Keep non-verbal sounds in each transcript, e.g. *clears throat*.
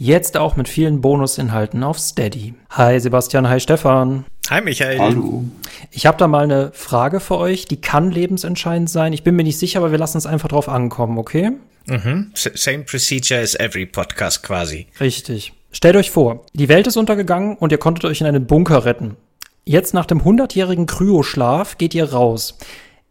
Jetzt auch mit vielen Bonusinhalten auf Steady. Hi Sebastian, hi Stefan. Hi Michael. Hallo. Ich habe da mal eine Frage für euch, die kann lebensentscheidend sein. Ich bin mir nicht sicher, aber wir lassen es einfach drauf ankommen, okay? Mhm. Same procedure as every podcast quasi. Richtig. Stellt euch vor, die Welt ist untergegangen und ihr konntet euch in einen Bunker retten. Jetzt nach dem 100-jährigen Kryoschlaf geht ihr raus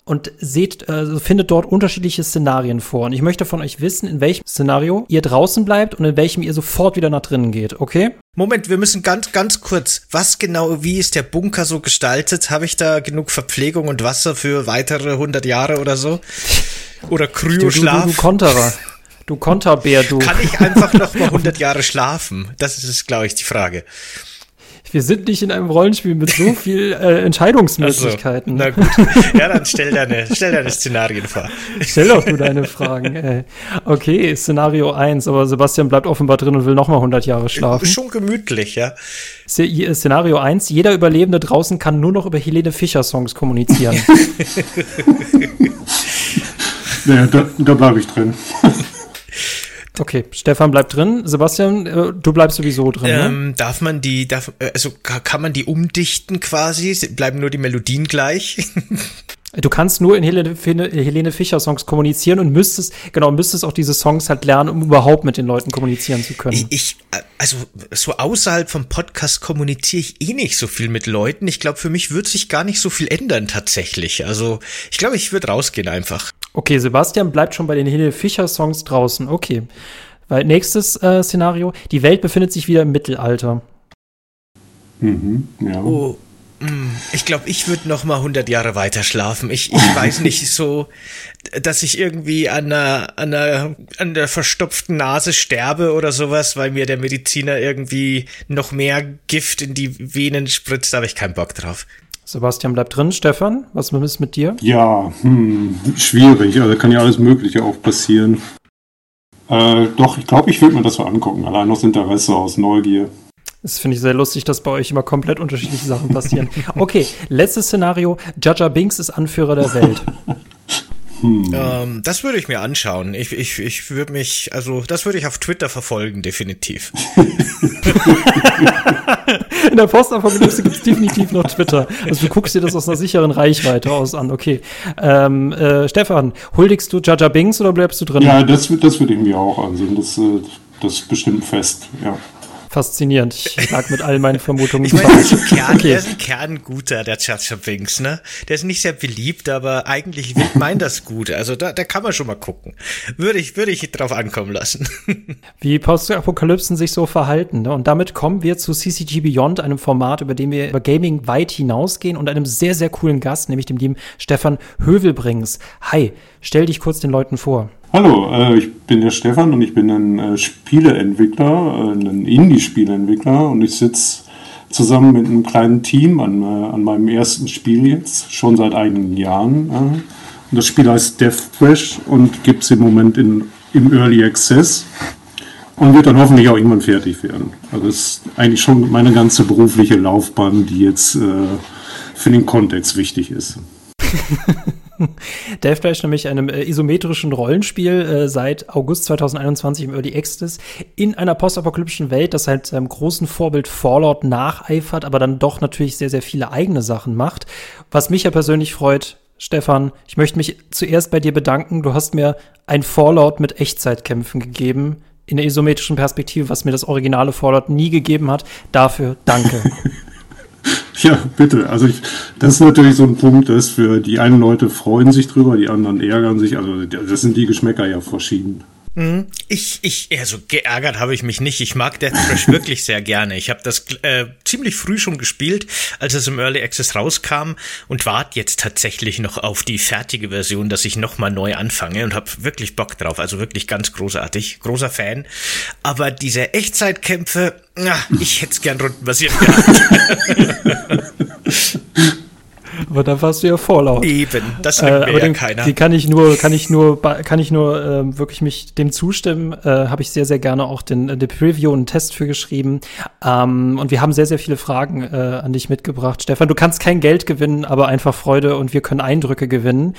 und seht, äh, findet dort unterschiedliche Szenarien vor. Und ich möchte von euch wissen, in welchem Szenario ihr draußen bleibt und in welchem ihr sofort wieder nach drinnen geht, okay? Moment, wir müssen ganz, ganz kurz. Was genau, wie ist der Bunker so gestaltet? Habe ich da genug Verpflegung und Wasser für weitere 100 Jahre oder so? Oder Kryoschlaf? Du, du, du Konterer. Du Konterbär, du. Kann ich einfach noch *laughs* mal 100 Jahre schlafen? Das ist, glaube ich, die Frage. Wir sind nicht in einem Rollenspiel mit so viel äh, Entscheidungsmöglichkeiten. So, na gut. Ja, dann stell deine, stell deine Szenarien vor. Stell doch du deine Fragen. Ey. Okay, Szenario 1, aber Sebastian bleibt offenbar drin und will noch mal 100 Jahre schlafen. Schon gemütlich, ja. Szenario 1, jeder Überlebende draußen kann nur noch über Helene Fischer Songs kommunizieren. *laughs* naja, da, da bleibe ich drin. *laughs* Okay, Stefan bleibt drin. Sebastian, äh, du bleibst sowieso drin. Ne? Ähm, ne? Darf man die, darf, äh, also kann man die umdichten quasi? Bleiben nur die Melodien gleich? *laughs* Du kannst nur in Helene, Helene Fischer Songs kommunizieren und müsstest, genau, müsstest auch diese Songs halt lernen, um überhaupt mit den Leuten kommunizieren zu können. Ich, also so außerhalb vom Podcast kommuniziere ich eh nicht so viel mit Leuten. Ich glaube, für mich wird sich gar nicht so viel ändern tatsächlich. Also ich glaube, ich würde rausgehen einfach. Okay, Sebastian bleibt schon bei den Helene Fischer Songs draußen. Okay. Weil nächstes äh, Szenario, die Welt befindet sich wieder im Mittelalter. Mhm, ja. Oh, ich glaube, ich würde noch mal 100 Jahre weiter schlafen. Ich, ich weiß *laughs* nicht so, dass ich irgendwie an einer, an einer, an der verstopften Nase sterbe oder sowas, weil mir der Mediziner irgendwie noch mehr Gift in die Venen spritzt. Da habe ich keinen Bock drauf. Sebastian bleibt drin. Stefan, was ist mit dir? Ja, hm, schwierig. Also kann ja alles Mögliche auch passieren. Äh, doch, ich glaube, ich würde mir das so angucken. Allein aus Interesse, aus Neugier. Das finde ich sehr lustig, dass bei euch immer komplett unterschiedliche Sachen passieren. Okay, letztes Szenario. Jaja Binks ist Anführer der Welt. Hm. Ähm, das würde ich mir anschauen. Ich, ich, ich würde mich, also das würde ich auf Twitter verfolgen, definitiv. *laughs* In der Postapokalypse gibt es definitiv noch Twitter. Also du guckst dir das aus einer sicheren Reichweite aus an. Okay. Ähm, äh, Stefan, huldigst du Jaja Binks oder bleibst du drin? Ja, das, das würde ich mir auch ansehen. Das, äh, das ist bestimmt fest, ja faszinierend. Ich *laughs* lag mit all meinen Vermutungen ich meine, ist Kern, okay. Der ist ein Kernguter, der Chacha Binks, ne? Der ist nicht sehr beliebt, aber eigentlich meint das gut. Also da, da kann man schon mal gucken. Würde ich, würde ich drauf ankommen lassen. *laughs* Wie Postapokalypsen sich so verhalten. Ne? Und damit kommen wir zu CCG Beyond, einem Format, über dem wir über Gaming weit hinausgehen und einem sehr, sehr coolen Gast, nämlich dem lieben Stefan Hövelbrings. Hi, stell dich kurz den Leuten vor. Hallo, äh, ich bin der Stefan und ich bin ein äh, Spieleentwickler, äh, ein Indie-Spieleentwickler und ich sitze zusammen mit einem kleinen Team an, an meinem ersten Spiel jetzt, schon seit einigen Jahren. Und das Spiel heißt Death Thrash und gibt es im Moment in, im Early Access und wird dann hoffentlich auch irgendwann fertig werden. Also das ist eigentlich schon meine ganze berufliche Laufbahn, die jetzt für den Kontext wichtig ist. *laughs* *laughs* Death Flash nämlich einem äh, isometrischen Rollenspiel äh, seit August 2021 im Early Access in einer postapokalyptischen Welt, das halt seinem großen Vorbild Fallout nacheifert, aber dann doch natürlich sehr, sehr viele eigene Sachen macht. Was mich ja persönlich freut, Stefan, ich möchte mich zuerst bei dir bedanken. Du hast mir ein Fallout mit Echtzeitkämpfen gegeben in der isometrischen Perspektive, was mir das originale Fallout nie gegeben hat. Dafür danke. *laughs* *laughs* Ja, bitte. Also ich, das ist natürlich so ein Punkt, dass für die einen Leute freuen sich drüber, die anderen ärgern sich. Also das sind die Geschmäcker ja verschieden. Mhm. Ich, ich, also geärgert habe ich mich nicht. Ich mag Death Trash *laughs* wirklich sehr gerne. Ich habe das äh, ziemlich früh schon gespielt, als es im Early Access rauskam und warte jetzt tatsächlich noch auf die fertige Version, dass ich nochmal neu anfange und habe wirklich Bock drauf. Also wirklich ganz großartig, großer Fan. Aber diese Echtzeitkämpfe, na, ich hätte es gern rundenbasiert gehabt. *laughs* *laughs* Aber da warst du ja vorlaut. Eben, das nimmt äh, mir ja den, keiner. Die kann ich nur, kann ich nur, kann ich nur äh, wirklich mich dem zustimmen. Äh, Habe ich sehr, sehr gerne auch den, den Preview und einen Test für geschrieben. Ähm, und wir haben sehr, sehr viele Fragen äh, an dich mitgebracht. Stefan, du kannst kein Geld gewinnen, aber einfach Freude und wir können Eindrücke gewinnen.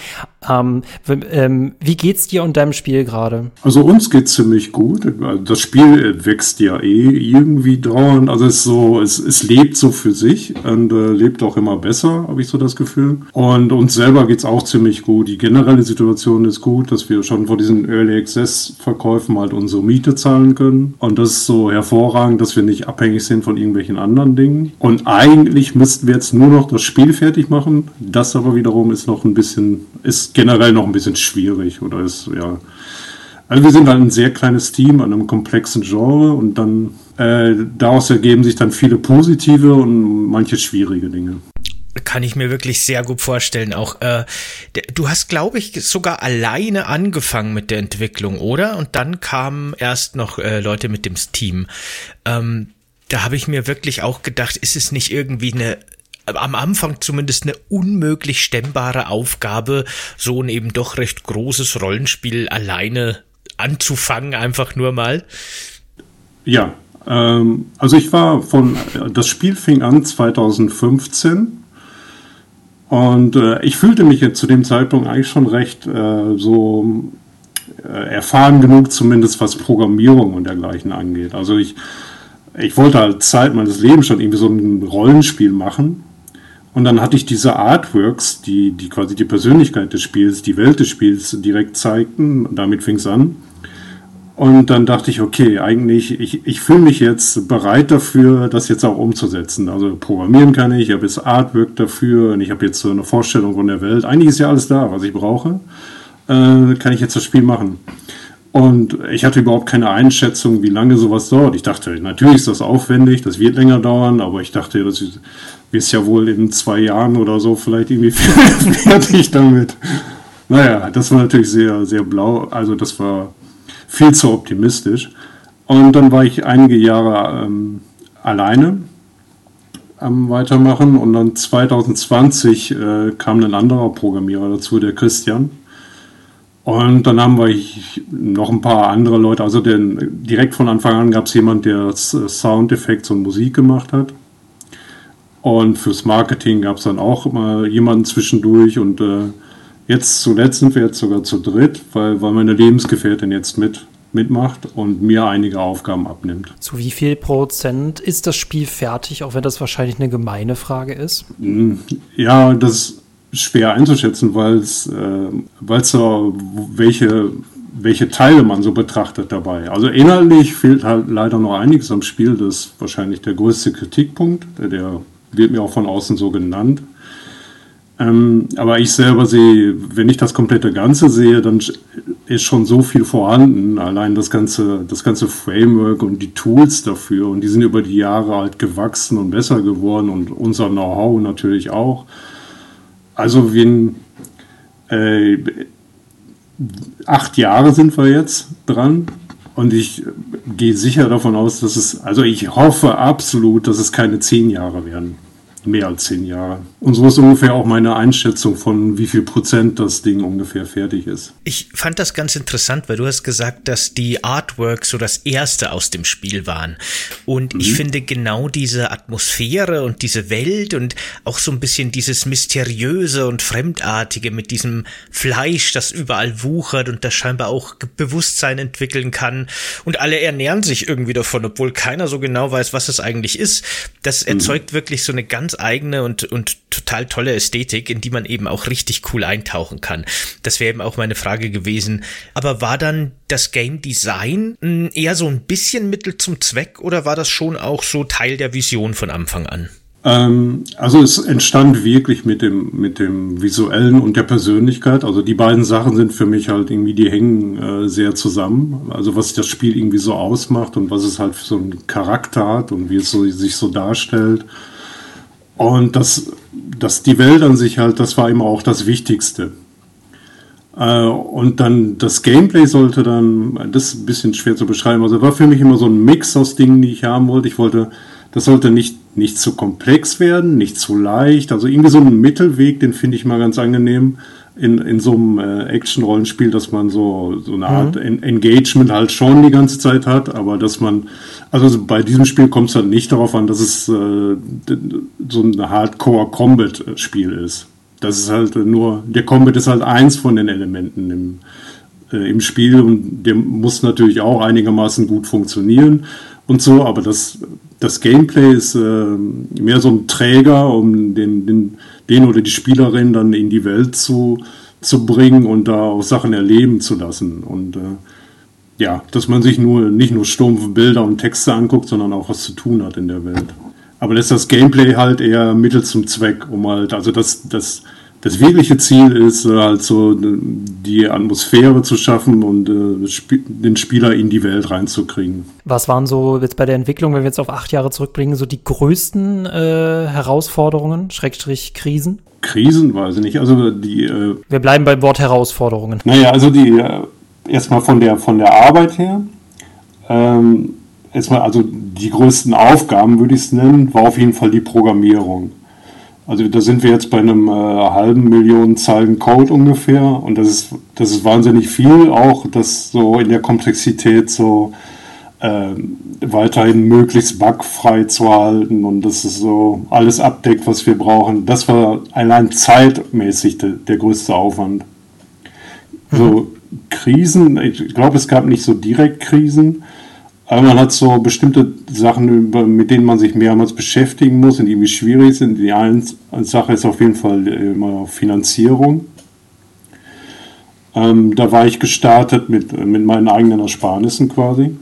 Ähm, ähm, wie geht's dir und deinem Spiel gerade? Also uns geht's ziemlich gut. Das Spiel wächst ja eh irgendwie dauernd. Also es ist so, es, es lebt so für sich und äh, lebt auch immer besser, habe ich so das Gefühl. Und uns selber geht's auch ziemlich gut. Die generelle Situation ist gut, dass wir schon vor diesen Early Access Verkäufen halt unsere Miete zahlen können. Und das ist so hervorragend, dass wir nicht abhängig sind von irgendwelchen anderen Dingen. Und eigentlich müssten wir jetzt nur noch das Spiel fertig machen. Das aber wiederum ist noch ein bisschen, ist generell noch ein bisschen schwierig oder ist, ja. Also wir sind halt ein sehr kleines Team an einem komplexen Genre und dann äh, daraus ergeben sich dann viele positive und manche schwierige Dinge kann ich mir wirklich sehr gut vorstellen. Auch äh, du hast, glaube ich, sogar alleine angefangen mit der Entwicklung, oder? Und dann kamen erst noch äh, Leute mit dem Team. Ähm, da habe ich mir wirklich auch gedacht, ist es nicht irgendwie eine am Anfang zumindest eine unmöglich stemmbare Aufgabe, so ein eben doch recht großes Rollenspiel alleine anzufangen, einfach nur mal? Ja, ähm, also ich war von, das Spiel fing an 2015 und äh, ich fühlte mich jetzt zu dem Zeitpunkt eigentlich schon recht äh, so äh, erfahren genug, zumindest was Programmierung und dergleichen angeht. Also ich, ich wollte halt Zeit meines Lebens schon irgendwie so ein Rollenspiel machen. Und dann hatte ich diese Artworks, die, die quasi die Persönlichkeit des Spiels, die Welt des Spiels direkt zeigten. Und damit fing es an. Und dann dachte ich, okay, eigentlich, ich, ich fühle mich jetzt bereit dafür, das jetzt auch umzusetzen. Also programmieren kann ich, ich habe jetzt Artwork dafür und ich habe jetzt so eine Vorstellung von der Welt. Eigentlich ist ja alles da, was ich brauche. Äh, kann ich jetzt das Spiel machen. Und ich hatte überhaupt keine Einschätzung, wie lange sowas dauert. Ich dachte, natürlich ist das aufwendig, das wird länger dauern, aber ich dachte, das ist ja wohl in zwei Jahren oder so vielleicht irgendwie *laughs* fertig damit. Naja, das war natürlich sehr, sehr blau. Also das war viel zu optimistisch. Und dann war ich einige Jahre ähm, alleine am Weitermachen und dann 2020 äh, kam ein anderer Programmierer dazu, der Christian. Und dann haben wir noch ein paar andere Leute. Also den, direkt von Anfang an gab es jemand, der Soundeffekte und Musik gemacht hat. Und fürs Marketing gab es dann auch mal jemanden zwischendurch. Und äh, Jetzt zuletzt sind wir jetzt sogar zu dritt, weil, weil meine Lebensgefährtin jetzt mit mitmacht und mir einige Aufgaben abnimmt. Zu wie viel Prozent ist das Spiel fertig, auch wenn das wahrscheinlich eine gemeine Frage ist? Hm, ja, das ist schwer einzuschätzen, weil es äh, so welche welche Teile man so betrachtet dabei. Also inhaltlich fehlt halt leider noch einiges am Spiel. Das ist wahrscheinlich der größte Kritikpunkt. Der wird mir auch von außen so genannt. Ähm, aber ich selber sehe, wenn ich das komplette Ganze sehe, dann ist schon so viel vorhanden. Allein das ganze, das ganze Framework und die Tools dafür. Und die sind über die Jahre halt gewachsen und besser geworden und unser Know-how natürlich auch. Also wie äh, acht Jahre sind wir jetzt dran. Und ich gehe sicher davon aus, dass es, also ich hoffe absolut, dass es keine zehn Jahre werden mehr als zehn Jahre. Und so ist ungefähr auch meine Einschätzung von wie viel Prozent das Ding ungefähr fertig ist. Ich fand das ganz interessant, weil du hast gesagt, dass die Artworks so das erste aus dem Spiel waren. Und mhm. ich finde genau diese Atmosphäre und diese Welt und auch so ein bisschen dieses Mysteriöse und Fremdartige mit diesem Fleisch, das überall wuchert und das scheinbar auch Bewusstsein entwickeln kann. Und alle ernähren sich irgendwie davon, obwohl keiner so genau weiß, was es eigentlich ist. Das mhm. erzeugt mhm. wirklich so eine ganz eigene und, und total tolle Ästhetik, in die man eben auch richtig cool eintauchen kann. Das wäre eben auch meine Frage gewesen. Aber war dann das Game Design hm, eher so ein bisschen Mittel zum Zweck oder war das schon auch so Teil der Vision von Anfang an? Ähm, also es entstand wirklich mit dem, mit dem visuellen und der Persönlichkeit. Also die beiden Sachen sind für mich halt irgendwie, die hängen äh, sehr zusammen. Also was das Spiel irgendwie so ausmacht und was es halt für so einen Charakter hat und wie es so, sich so darstellt. Und das, das, die Welt an sich halt, das war immer auch das Wichtigste. Äh, und dann das Gameplay sollte dann, das ist ein bisschen schwer zu beschreiben, also war für mich immer so ein Mix aus Dingen, die ich haben wollte. Ich wollte, das sollte nicht, nicht zu komplex werden, nicht zu leicht. Also irgendwie so einen Mittelweg, den finde ich mal ganz angenehm in, in so einem äh, Action-Rollenspiel, dass man so, so eine Art mhm. Engagement halt schon die ganze Zeit hat, aber dass man, also bei diesem Spiel kommt es halt nicht darauf an, dass es äh, so ein Hardcore-Combat-Spiel ist. das ist halt nur, der Combat ist halt eins von den Elementen im, äh, im Spiel und der muss natürlich auch einigermaßen gut funktionieren und so, aber das, das Gameplay ist äh, mehr so ein Träger, um den, den, den oder die Spielerin dann in die Welt zu, zu bringen und da auch Sachen erleben zu lassen. Und äh, ja, dass man sich nur nicht nur stumpfe Bilder und Texte anguckt, sondern auch was zu tun hat in der Welt. Aber das ist das Gameplay halt eher Mittel zum Zweck, um halt, also das, das, das wirkliche Ziel ist äh, halt so die Atmosphäre zu schaffen und äh, den Spieler in die Welt reinzukriegen. Was waren so jetzt bei der Entwicklung, wenn wir jetzt auf acht Jahre zurückbringen, so die größten äh, Herausforderungen, Schrägstrich Krisen? Krisen, weiß ich nicht. Also die. Äh, wir bleiben beim Wort Herausforderungen. Naja, also die äh, erstmal von der von der Arbeit her. Ähm, erstmal, also die größten Aufgaben, würde ich es nennen, war auf jeden Fall die Programmierung. Also da sind wir jetzt bei einem äh, halben Million Zeilen Code ungefähr und das ist, das ist wahnsinnig viel, auch das so in der Komplexität so äh, weiterhin möglichst bugfrei zu halten und dass es so alles abdeckt, was wir brauchen. Das war allein zeitmäßig de, der größte Aufwand. Mhm. So Krisen, ich glaube, es gab nicht so direkt Krisen, aber man hat so bestimmte Sachen, mit denen man sich mehrmals beschäftigen muss und die irgendwie schwierig sind. Die eine Sache ist auf jeden Fall immer Finanzierung. Ähm, da war ich gestartet mit, mit meinen eigenen Ersparnissen quasi.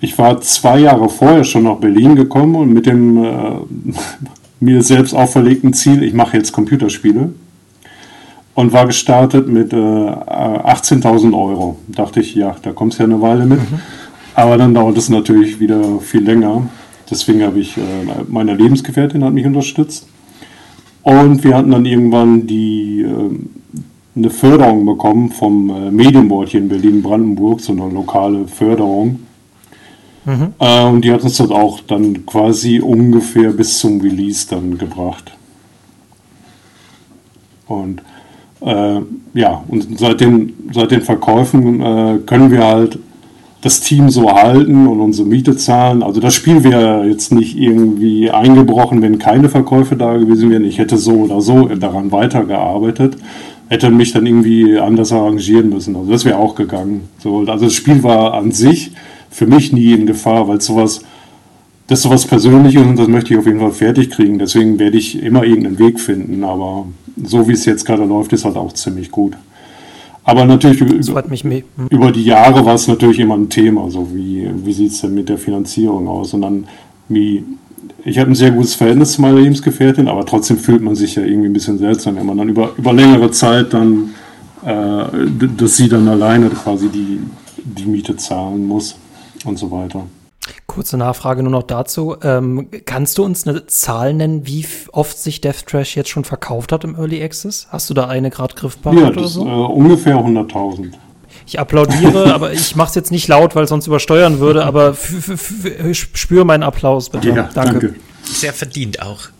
Ich war zwei Jahre vorher schon nach Berlin gekommen und mit dem äh, *laughs* mir selbst auferlegten Ziel, ich mache jetzt Computerspiele. Und war gestartet mit äh, 18.000 Euro. Dachte ich, ja, da kommst du ja eine Weile mit. Mhm. Aber dann dauert es natürlich wieder viel länger. Deswegen habe ich, äh, meine Lebensgefährtin hat mich unterstützt. Und wir hatten dann irgendwann die, äh, eine Förderung bekommen vom äh, Medienboard hier in Berlin-Brandenburg, so eine lokale Förderung. Mhm. Äh, und die hat uns das auch dann quasi ungefähr bis zum Release dann gebracht. Und äh, ja, und seit den, seit den Verkäufen äh, können wir halt das Team so halten und unsere Miete zahlen. Also das Spiel wäre jetzt nicht irgendwie eingebrochen, wenn keine Verkäufe da gewesen wären. Ich hätte so oder so daran weitergearbeitet, hätte mich dann irgendwie anders arrangieren müssen. Also das wäre auch gegangen. So, also das Spiel war an sich für mich nie in Gefahr, weil sowas, das ist sowas Persönliches und das möchte ich auf jeden Fall fertig kriegen. Deswegen werde ich immer irgendeinen Weg finden. Aber so wie es jetzt gerade läuft, ist halt auch ziemlich gut. Aber natürlich über, hm. über, die Jahre war es natürlich immer ein Thema. So wie, wie sieht es denn mit der Finanzierung aus? Und dann, wie, ich habe ein sehr gutes Verhältnis zu meiner Lebensgefährtin, aber trotzdem fühlt man sich ja irgendwie ein bisschen seltsam, wenn man dann über, über längere Zeit dann, äh, dass sie dann alleine quasi die, die Miete zahlen muss und so weiter. Kurze Nachfrage nur noch dazu. Ähm, kannst du uns eine Zahl nennen, wie oft sich Death Trash jetzt schon verkauft hat im Early Access? Hast du da eine gerade griffbar ja, oder so? Äh, ungefähr 100.000. Ich applaudiere, *laughs* aber ich mache es jetzt nicht laut, weil es sonst übersteuern würde, aber spüre meinen Applaus bitte. Ja, danke. danke. Sehr verdient auch.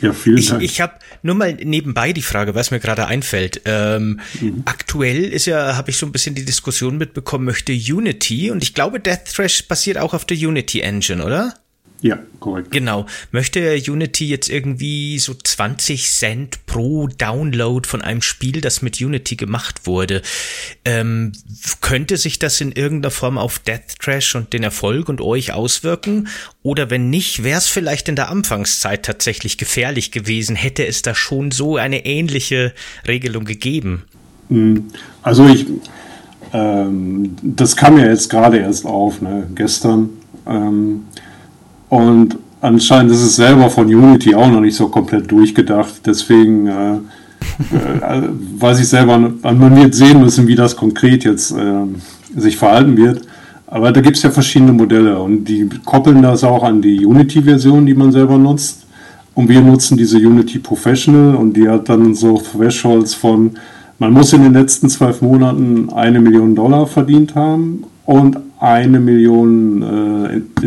Ja, vielen ich, Dank. Ich habe nur mal nebenbei die Frage, was mir gerade einfällt. Ähm, mhm. Aktuell ist ja, habe ich so ein bisschen die Diskussion mitbekommen, möchte Unity und ich glaube, Death Thrash basiert auch auf der Unity Engine, oder? Ja, korrekt. Genau. Möchte Unity jetzt irgendwie so 20 Cent pro Download von einem Spiel, das mit Unity gemacht wurde, ähm, könnte sich das in irgendeiner Form auf Death Trash und den Erfolg und euch auswirken? Oder wenn nicht, wäre es vielleicht in der Anfangszeit tatsächlich gefährlich gewesen? Hätte es da schon so eine ähnliche Regelung gegeben? Hm, also ich, ähm, das kam ja jetzt gerade erst auf, ne? gestern. Ähm, und anscheinend ist es selber von Unity auch noch nicht so komplett durchgedacht. Deswegen äh, äh, weiß ich selber, man wird sehen müssen, wie das konkret jetzt äh, sich verhalten wird. Aber da gibt es ja verschiedene Modelle und die koppeln das auch an die Unity-Version, die man selber nutzt. Und wir nutzen diese Unity Professional und die hat dann so Thresholds von, man muss in den letzten zwölf Monaten eine Million Dollar verdient haben und eine Million äh,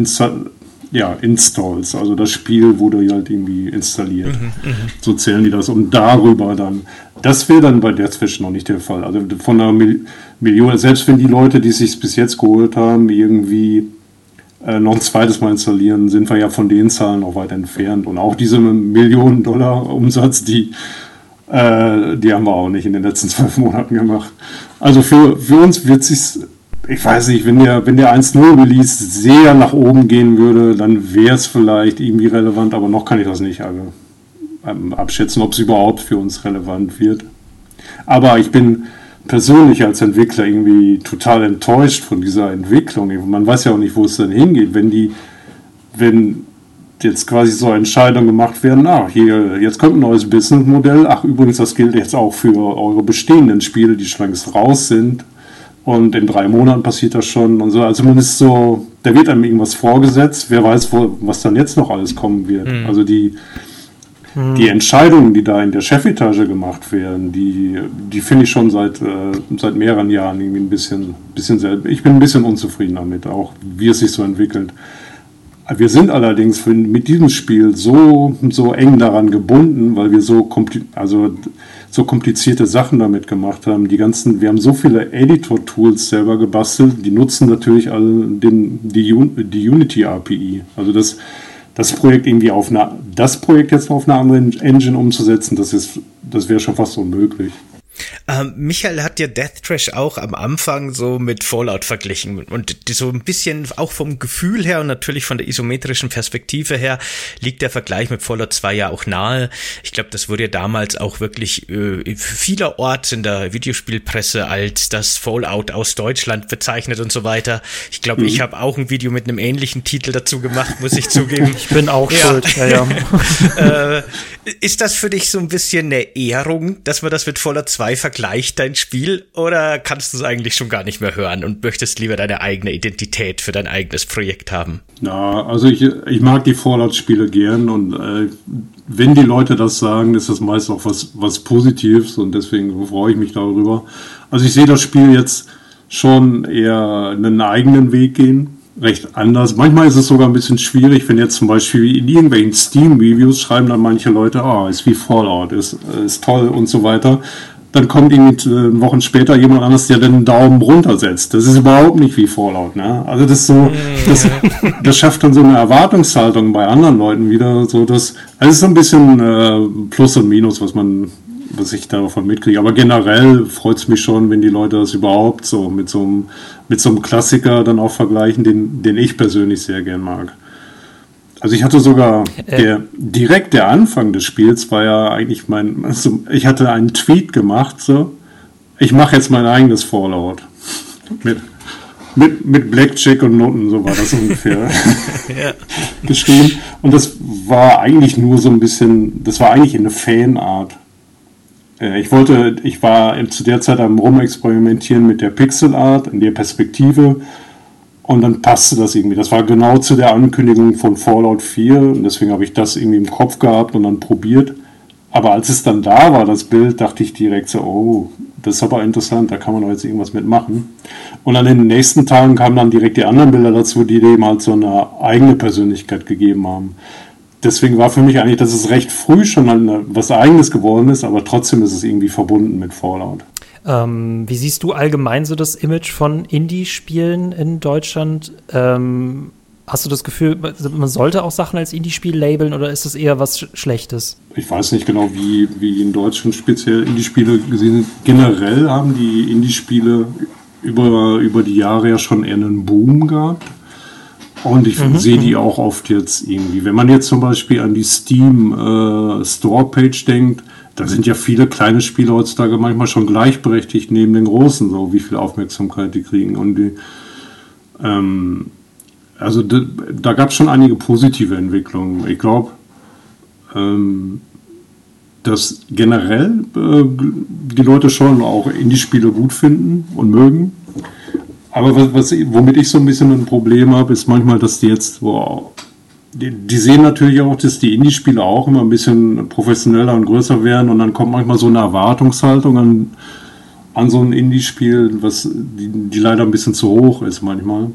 ja, Installs. Also das Spiel wurde halt irgendwie installiert. Mhm, mhm, so zählen die das. Und darüber dann, das wäre dann bei Deathwish noch nicht der Fall. Also von einer Mil Million, selbst wenn die Leute, die es sich bis jetzt geholt haben, irgendwie äh, noch ein zweites Mal installieren, sind wir ja von den Zahlen noch weit entfernt. Und auch diese Millionen Dollar Umsatz, die Äh, die haben wir auch nicht in den letzten *laughs* zwölf Monaten gemacht. Also für, für uns wird sich ich weiß nicht, wenn der, wenn der 1-0-Release sehr nach oben gehen würde, dann wäre es vielleicht irgendwie relevant, aber noch kann ich das nicht also, ähm, abschätzen, ob es überhaupt für uns relevant wird. Aber ich bin persönlich als Entwickler irgendwie total enttäuscht von dieser Entwicklung. Man weiß ja auch nicht, wo es dann hingeht, wenn die, wenn jetzt quasi so Entscheidungen gemacht werden, ah, hier, jetzt kommt ein neues Businessmodell, ach übrigens, das gilt jetzt auch für eure bestehenden Spiele, die schon längst raus sind und in drei Monaten passiert das schon und so. Also man ist so, da wird einem irgendwas vorgesetzt. Wer weiß, wo, was dann jetzt noch alles kommen wird. Mhm. Also die, mhm. die Entscheidungen, die da in der Chefetage gemacht werden, die, die finde ich schon seit, äh, seit mehreren Jahren irgendwie ein bisschen, bisschen selber. Ich bin ein bisschen unzufrieden damit, auch wie es sich so entwickelt. Wir sind allerdings für, mit diesem Spiel so, so eng daran gebunden, weil wir so, also so komplizierte Sachen damit gemacht haben. Die ganzen, wir haben so viele Editor-Tools selber gebastelt, die nutzen natürlich alle den, die, die Unity API. Also das, das Projekt irgendwie auf eine, das Projekt jetzt auf eine andere Engine umzusetzen, das ist, das wäre schon fast unmöglich. Ähm, Michael hat ja Death Trash auch am Anfang so mit Fallout verglichen und so ein bisschen auch vom Gefühl her und natürlich von der isometrischen Perspektive her liegt der Vergleich mit Fallout 2 ja auch nahe. Ich glaube, das wurde ja damals auch wirklich äh, vielerorts in der Videospielpresse als das Fallout aus Deutschland bezeichnet und so weiter. Ich glaube, mhm. ich habe auch ein Video mit einem ähnlichen Titel dazu gemacht, muss ich zugeben. *laughs* Ich bin auch ja. schuld. Ja, ja. *laughs* äh, ist das für dich so ein bisschen eine Ehrung, dass man das mit Fallout 2 vergleicht, dein Spiel? Oder kannst du es eigentlich schon gar nicht mehr hören und möchtest lieber deine eigene Identität für dein eigenes Projekt haben? Ja, also ich, ich mag die Fallout-Spiele gern und äh, wenn die Leute das sagen, ist das meist auch was, was Positives und deswegen freue ich mich darüber. Also ich sehe das Spiel jetzt schon eher einen eigenen Weg gehen recht anders. Manchmal ist es sogar ein bisschen schwierig, wenn jetzt zum Beispiel in irgendwelchen Steam-Reviews schreiben dann manche Leute, ah, oh, ist wie Fallout, ist, ist toll und so weiter. Dann kommt irgendwie äh, Wochen später jemand anderes, der den Daumen runtersetzt. Das ist überhaupt nicht wie Fallout, ne? Also das so, das, *laughs* das schafft dann so eine Erwartungshaltung bei anderen Leuten wieder, so dass, also es ist so ein bisschen äh, Plus und Minus, was man was ich davon mitkriege. Aber generell freut es mich schon, wenn die Leute das überhaupt so mit so einem, mit so einem Klassiker dann auch vergleichen, den, den ich persönlich sehr gern mag. Also ich hatte sogar äh. der, direkt der Anfang des Spiels war ja eigentlich mein, also ich hatte einen Tweet gemacht, so, ich mache jetzt mein eigenes Fallout. Mit, mit, mit Blackjack und Noten, so war das ungefähr *laughs* *laughs* geschrieben. Und das war eigentlich nur so ein bisschen, das war eigentlich eine Fanart. Äh, ich wollte, ich war zu der Zeit am Rumexperimentieren mit der Pixelart, in der Perspektive. Und dann passte das irgendwie. Das war genau zu der Ankündigung von Fallout 4. Und deswegen habe ich das irgendwie im Kopf gehabt und dann probiert. Aber als es dann da war, das Bild, dachte ich direkt so, oh, das ist aber interessant, da kann man doch jetzt irgendwas mitmachen. Und dann in den nächsten Tagen kamen dann direkt die anderen Bilder dazu, die dem halt so eine eigene Persönlichkeit gegeben haben deswegen war für mich eigentlich, dass es recht früh schon was Eigenes geworden ist, aber trotzdem ist es irgendwie verbunden mit Fallout. Ähm, wie siehst du allgemein so das Image von Indie-Spielen in Deutschland? Ähm, hast du das Gefühl, man sollte auch Sachen als Indie-Spiel labeln oder ist das eher was Schlechtes? Ich weiß nicht genau, wie, wie in Deutschland speziell Indie-Spiele gesehen sind. Generell haben die Indie-Spiele über, über die Jahre ja schon eher einen Boom gehabt. Und ich mhm, sehe die mhm. auch oft jetzt irgendwie. Wenn man jetzt zum Beispiel an die Steam äh, Store-Page denkt, da sind ja viele kleine Spiele heutzutage manchmal schon gleichberechtigt neben den großen, so wie viel Aufmerksamkeit die kriegen. Und die, ähm, also da, da gab es schon einige positive Entwicklungen. Ich glaube, ähm, dass generell äh, die Leute schon auch Indie-Spiele gut finden und mögen. Aber was, was, womit ich so ein bisschen ein Problem habe, ist manchmal, dass die jetzt, wow, die, die sehen natürlich auch, dass die Indie-Spiele auch immer ein bisschen professioneller und größer werden und dann kommt manchmal so eine Erwartungshaltung an, an so ein Indie-Spiel, was die, die, leider ein bisschen zu hoch ist manchmal.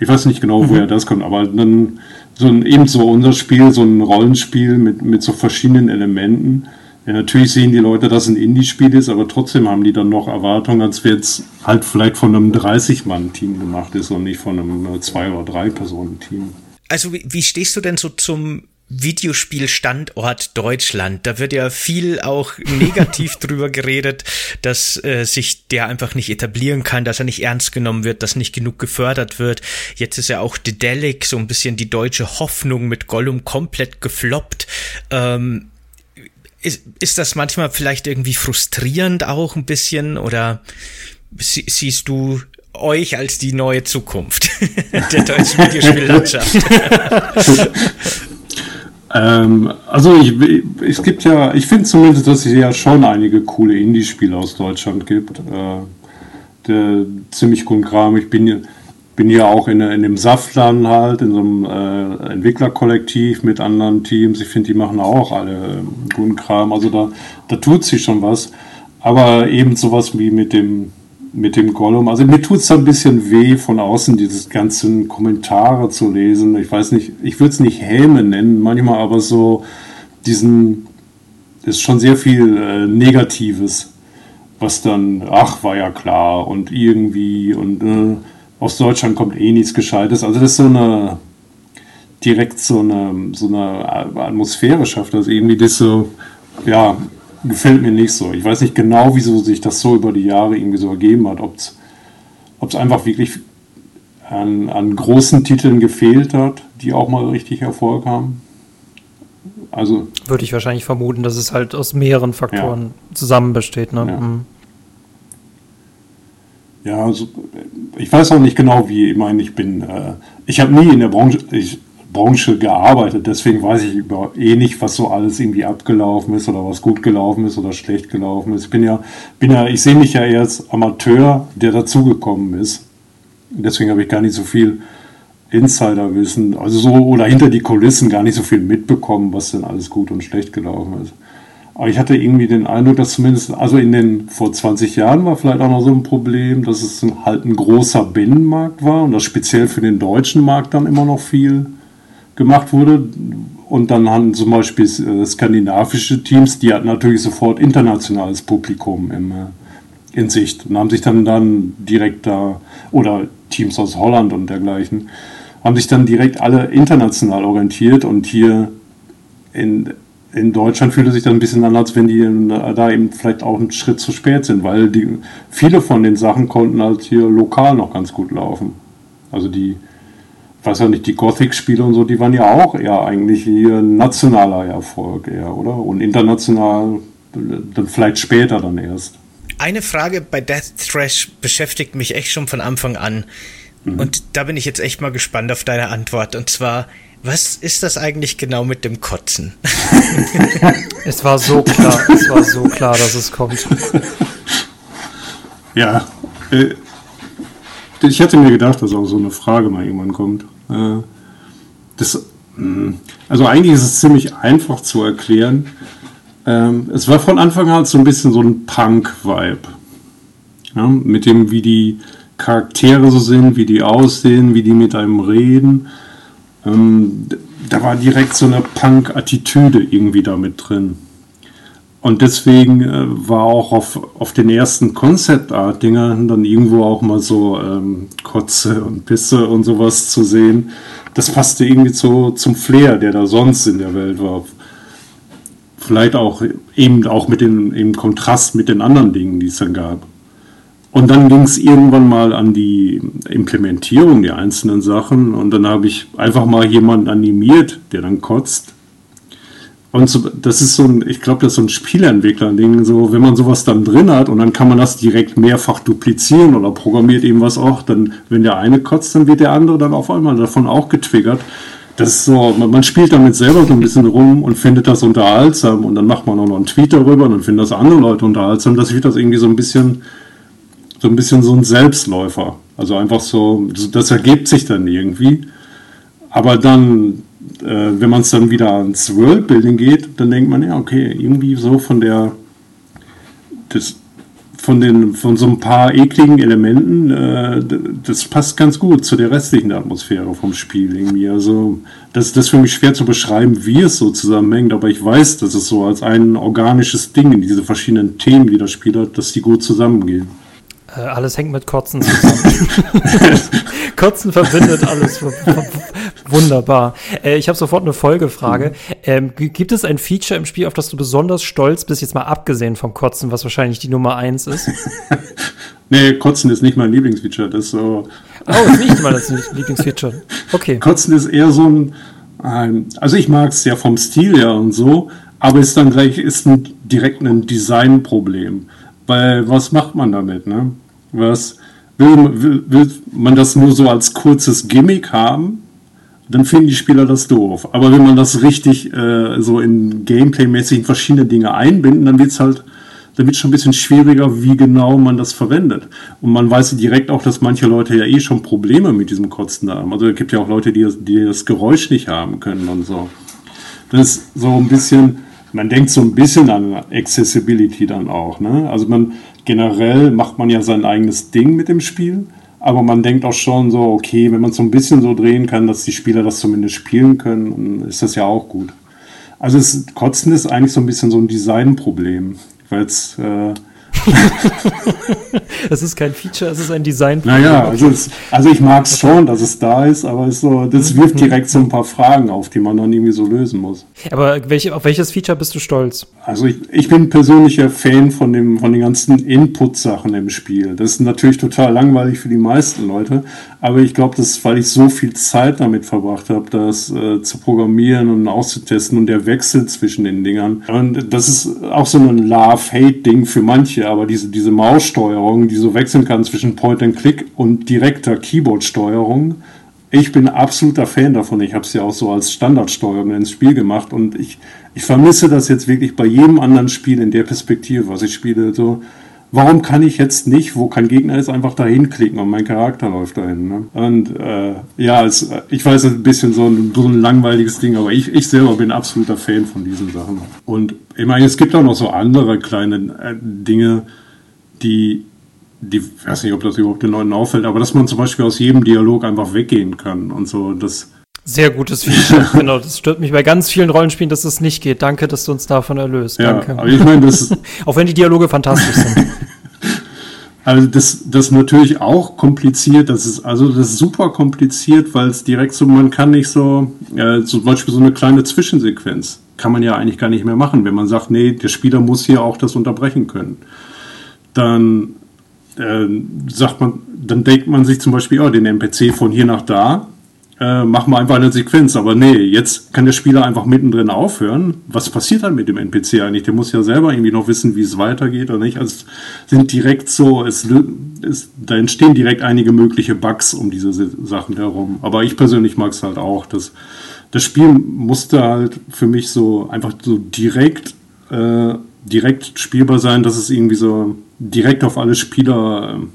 Ich weiß nicht genau, mhm. woher das kommt, aber dann so ein, eben so unser Spiel, so ein Rollenspiel mit, mit so verschiedenen Elementen ja, natürlich sehen die Leute, dass ein Indie-Spiel ist, aber trotzdem haben die dann noch Erwartungen, als wäre es halt vielleicht von einem 30-Mann-Team gemacht ist und nicht von einem 2- oder 3-Personen-Team. Also wie, wie stehst du denn so zum Videospielstandort Deutschland. Da wird ja viel auch negativ *laughs* drüber geredet, dass äh, sich der einfach nicht etablieren kann, dass er nicht ernst genommen wird, dass nicht genug gefördert wird. Jetzt ist ja auch Dedelic so ein bisschen die deutsche Hoffnung mit Gollum komplett gefloppt. Ähm, ist, ist das manchmal vielleicht irgendwie frustrierend auch ein bisschen oder sie, siehst du euch als die neue Zukunft *laughs* der deutschen Videospiellandschaft? *laughs* ähm, also ich, es gibt ja, ich finde zumindest, dass es ja schon einige coole Indie-Spiele aus Deutschland gibt. Äh, der, ziemlich coolen Kram. Ich bin, bin ja auch in, in dem Saftladen halt, in so einem äh, Entwicklerkollektiv mit anderen Teams. Ich finde, die machen auch alle äh, guten Kram. Also da, da tut sich schon was. Aber eben sowas wie mit dem mit dem Gollum. Also mir tut es ein bisschen weh, von außen diese ganzen Kommentare zu lesen. Ich weiß nicht, ich würde es nicht Häme nennen, manchmal aber so diesen, ist schon sehr viel äh, Negatives, was dann, ach, war ja klar und irgendwie und äh, aus Deutschland kommt eh nichts Gescheites. Also das ist so eine, direkt so eine, so eine Atmosphäre schafft, also irgendwie das so, ja, gefällt mir nicht so. Ich weiß nicht genau, wieso sich das so über die Jahre irgendwie so ergeben hat. Ob es einfach wirklich an, an großen Titeln gefehlt hat, die auch mal richtig Erfolg haben. Also würde ich wahrscheinlich vermuten, dass es halt aus mehreren Faktoren ja. zusammen besteht. Ne? Ja. Mhm. ja, also ich weiß auch nicht genau, wie. Ich meine, ich bin, äh, ich habe nie in der Branche, ich, Branche gearbeitet. Deswegen weiß ich über eh nicht, was so alles irgendwie abgelaufen ist oder was gut gelaufen ist oder schlecht gelaufen ist. Ich bin ja, bin ja, ich sehe mich ja eher als Amateur, der dazugekommen ist. Deswegen habe ich gar nicht so viel Insiderwissen, also so oder hinter die Kulissen gar nicht so viel mitbekommen, was denn alles gut und schlecht gelaufen ist. Aber ich hatte irgendwie den Eindruck, dass zumindest, also in den vor 20 Jahren war vielleicht auch noch so ein Problem, dass es halt ein großer Binnenmarkt war und das speziell für den deutschen Markt dann immer noch viel gemacht wurde. Und dann haben zum Beispiel äh, skandinavische Teams, die hatten natürlich sofort internationales Publikum im, äh, in Sicht und haben sich dann, dann direkt da, oder Teams aus Holland und dergleichen, haben sich dann direkt alle international orientiert und hier in, in Deutschland fühlt es sich dann ein bisschen an, als wenn die da eben vielleicht auch einen Schritt zu spät sind, weil die, viele von den Sachen konnten halt hier lokal noch ganz gut laufen. Also die, weiß ja nicht, die Gothic-Spiele und so, die waren ja auch eher eigentlich hier nationaler Erfolg eher, oder? Und international dann vielleicht später dann erst. Eine Frage bei Death Thrash beschäftigt mich echt schon von Anfang an. Mhm. Und da bin ich jetzt echt mal gespannt auf deine Antwort. Und zwar, was ist das eigentlich genau mit dem Kotzen? *laughs* es war so klar, es war so klar, dass es kommt. *laughs* Ja, äh, ich hätte mir gedacht, dass auch so eine Frage mal irgendwann kommt. Äh, das, mm, also eigentlich ist es ziemlich einfach zu erklären. Ähm, es war von Anfang an so ein bisschen so ein Punk-Vibe. Ja, mit dem, wie die Charaktere so sind, wie die aussehen, wie die mit einem reden. Ähm, da war direkt so eine Punk-Attitüde irgendwie damit drin. Und deswegen äh, war auch auf, auf den ersten Concept-Art-Dingern dann irgendwo auch mal so ähm, Kotze und Pisse und sowas zu sehen. Das passte irgendwie zu, zum Flair, der da sonst in der Welt war. Vielleicht auch eben auch mit dem im Kontrast mit den anderen Dingen, die es dann gab. Und dann ging es irgendwann mal an die Implementierung der einzelnen Sachen und dann habe ich einfach mal jemanden animiert, der dann kotzt und so, das ist so ein, ich glaube, das ist so ein Spieleentwickler-Ding, so, wenn man sowas dann drin hat und dann kann man das direkt mehrfach duplizieren oder programmiert eben was auch, dann, wenn der eine kotzt, dann wird der andere dann auf einmal davon auch getriggert. Das ist so, man, man spielt damit selber so ein bisschen rum und findet das unterhaltsam und dann macht man auch noch einen Tweet darüber und dann finden das andere Leute unterhaltsam. Das wird das irgendwie so ein bisschen, so ein bisschen so ein Selbstläufer. Also einfach so, das ergibt sich dann irgendwie. Aber dann äh, wenn man es dann wieder ans Worldbuilding geht, dann denkt man, ja, okay, irgendwie so von der, das, von, den, von so ein paar ekligen Elementen, äh, das passt ganz gut zu der restlichen Atmosphäre vom Spiel irgendwie. Also, das, das ist für mich schwer zu beschreiben, wie es so zusammenhängt, aber ich weiß, dass es so als ein organisches Ding in diese verschiedenen Themen, die das Spiel hat, dass die gut zusammengehen. Äh, alles hängt mit Kotzen zusammen. *laughs* Kotzen verbindet alles. *laughs* Wunderbar. Äh, ich habe sofort eine Folgefrage. Mhm. Ähm, gibt es ein Feature im Spiel, auf das du besonders stolz bist, jetzt mal abgesehen vom Kotzen, was wahrscheinlich die Nummer eins ist? *laughs* nee, Kotzen ist nicht mein Lieblingsfeature. Das ist so. Oh, ist nicht mal das Lieblingsfeature. Okay. Kotzen ist eher so ein. Also ich mag es ja vom Stil her und so, aber ist dann gleich ist ein, direkt ein Designproblem. Weil was macht man damit, ne? Was will, will, will man das nur so als kurzes Gimmick haben? Dann finden die Spieler das doof. Aber wenn man das richtig äh, so in Gameplay-mäßig in verschiedene Dinge einbinden, dann wird es halt dann schon ein bisschen schwieriger, wie genau man das verwendet. Und man weiß direkt auch, dass manche Leute ja eh schon Probleme mit diesem Kotzen haben. Also es gibt ja auch Leute, die, die das Geräusch nicht haben können und so. Das ist so ein bisschen, man denkt so ein bisschen an Accessibility dann auch. Ne? Also man generell macht man ja sein eigenes Ding mit dem Spiel. Aber man denkt auch schon so, okay, wenn man so ein bisschen so drehen kann, dass die Spieler das zumindest spielen können, ist das ja auch gut. Also es, Kotzen ist eigentlich so ein bisschen so ein Designproblem, weil es äh, *laughs* es ist kein Feature, es ist ein Design. Naja, also, es, also ich mag es schon, dass es da ist, aber es so, das wirft mhm. direkt so ein paar Fragen auf, die man dann irgendwie so lösen muss. Aber welche, auf welches Feature bist du stolz? Also ich, ich bin persönlicher Fan von, dem, von den ganzen Input-Sachen im Spiel. Das ist natürlich total langweilig für die meisten Leute, aber ich glaube, das ist, weil ich so viel Zeit damit verbracht habe, das äh, zu programmieren und auszutesten und der Wechsel zwischen den Dingern. Und das ist auch so ein Love-Hate-Ding für manche, aber diese, diese Maussteuerung, die so wechseln kann zwischen Point-and-Click und direkter Keyboard-Steuerung, ich bin absoluter Fan davon. Ich habe es ja auch so als Standardsteuerung ins Spiel gemacht und ich, ich vermisse das jetzt wirklich bei jedem anderen Spiel in der Perspektive, was ich spiele. So, warum kann ich jetzt nicht, wo kein Gegner ist, einfach dahin klicken und mein Charakter läuft dahin. Ne? Und äh, ja, es, ich weiß, es ist ein bisschen so ein, so ein langweiliges Ding, aber ich, ich selber bin absoluter Fan von diesen Sachen. Und ich meine, es gibt auch noch so andere kleine äh, Dinge, die, die, ich weiß nicht, ob das überhaupt den Leuten auffällt, aber dass man zum Beispiel aus jedem Dialog einfach weggehen kann und so, das sehr gutes Feature, *laughs* genau. Das stört mich bei ganz vielen Rollenspielen, dass es nicht geht. Danke, dass du uns davon erlöst. Ja, Danke. Aber ich meine, das *laughs* Auch wenn die Dialoge fantastisch sind. Also das, das ist natürlich auch kompliziert. Das ist also das ist super kompliziert, weil es direkt so, man kann nicht so, äh, zum Beispiel so eine kleine Zwischensequenz kann man ja eigentlich gar nicht mehr machen, wenn man sagt, nee, der Spieler muss hier auch das unterbrechen können. Dann äh, sagt man, dann denkt man sich zum Beispiel, oh, den NPC von hier nach da, äh, machen wir einfach eine Sequenz. Aber nee, jetzt kann der Spieler einfach mittendrin aufhören. Was passiert dann mit dem NPC eigentlich? Der muss ja selber irgendwie noch wissen, wie es weitergeht oder nicht. Also es sind direkt so, es, es, da entstehen direkt einige mögliche Bugs um diese Sachen herum. Aber ich persönlich mag es halt auch. Das, das Spiel musste halt für mich so einfach so direkt, äh, direkt spielbar sein, dass es irgendwie so direkt auf alle Spieler äh,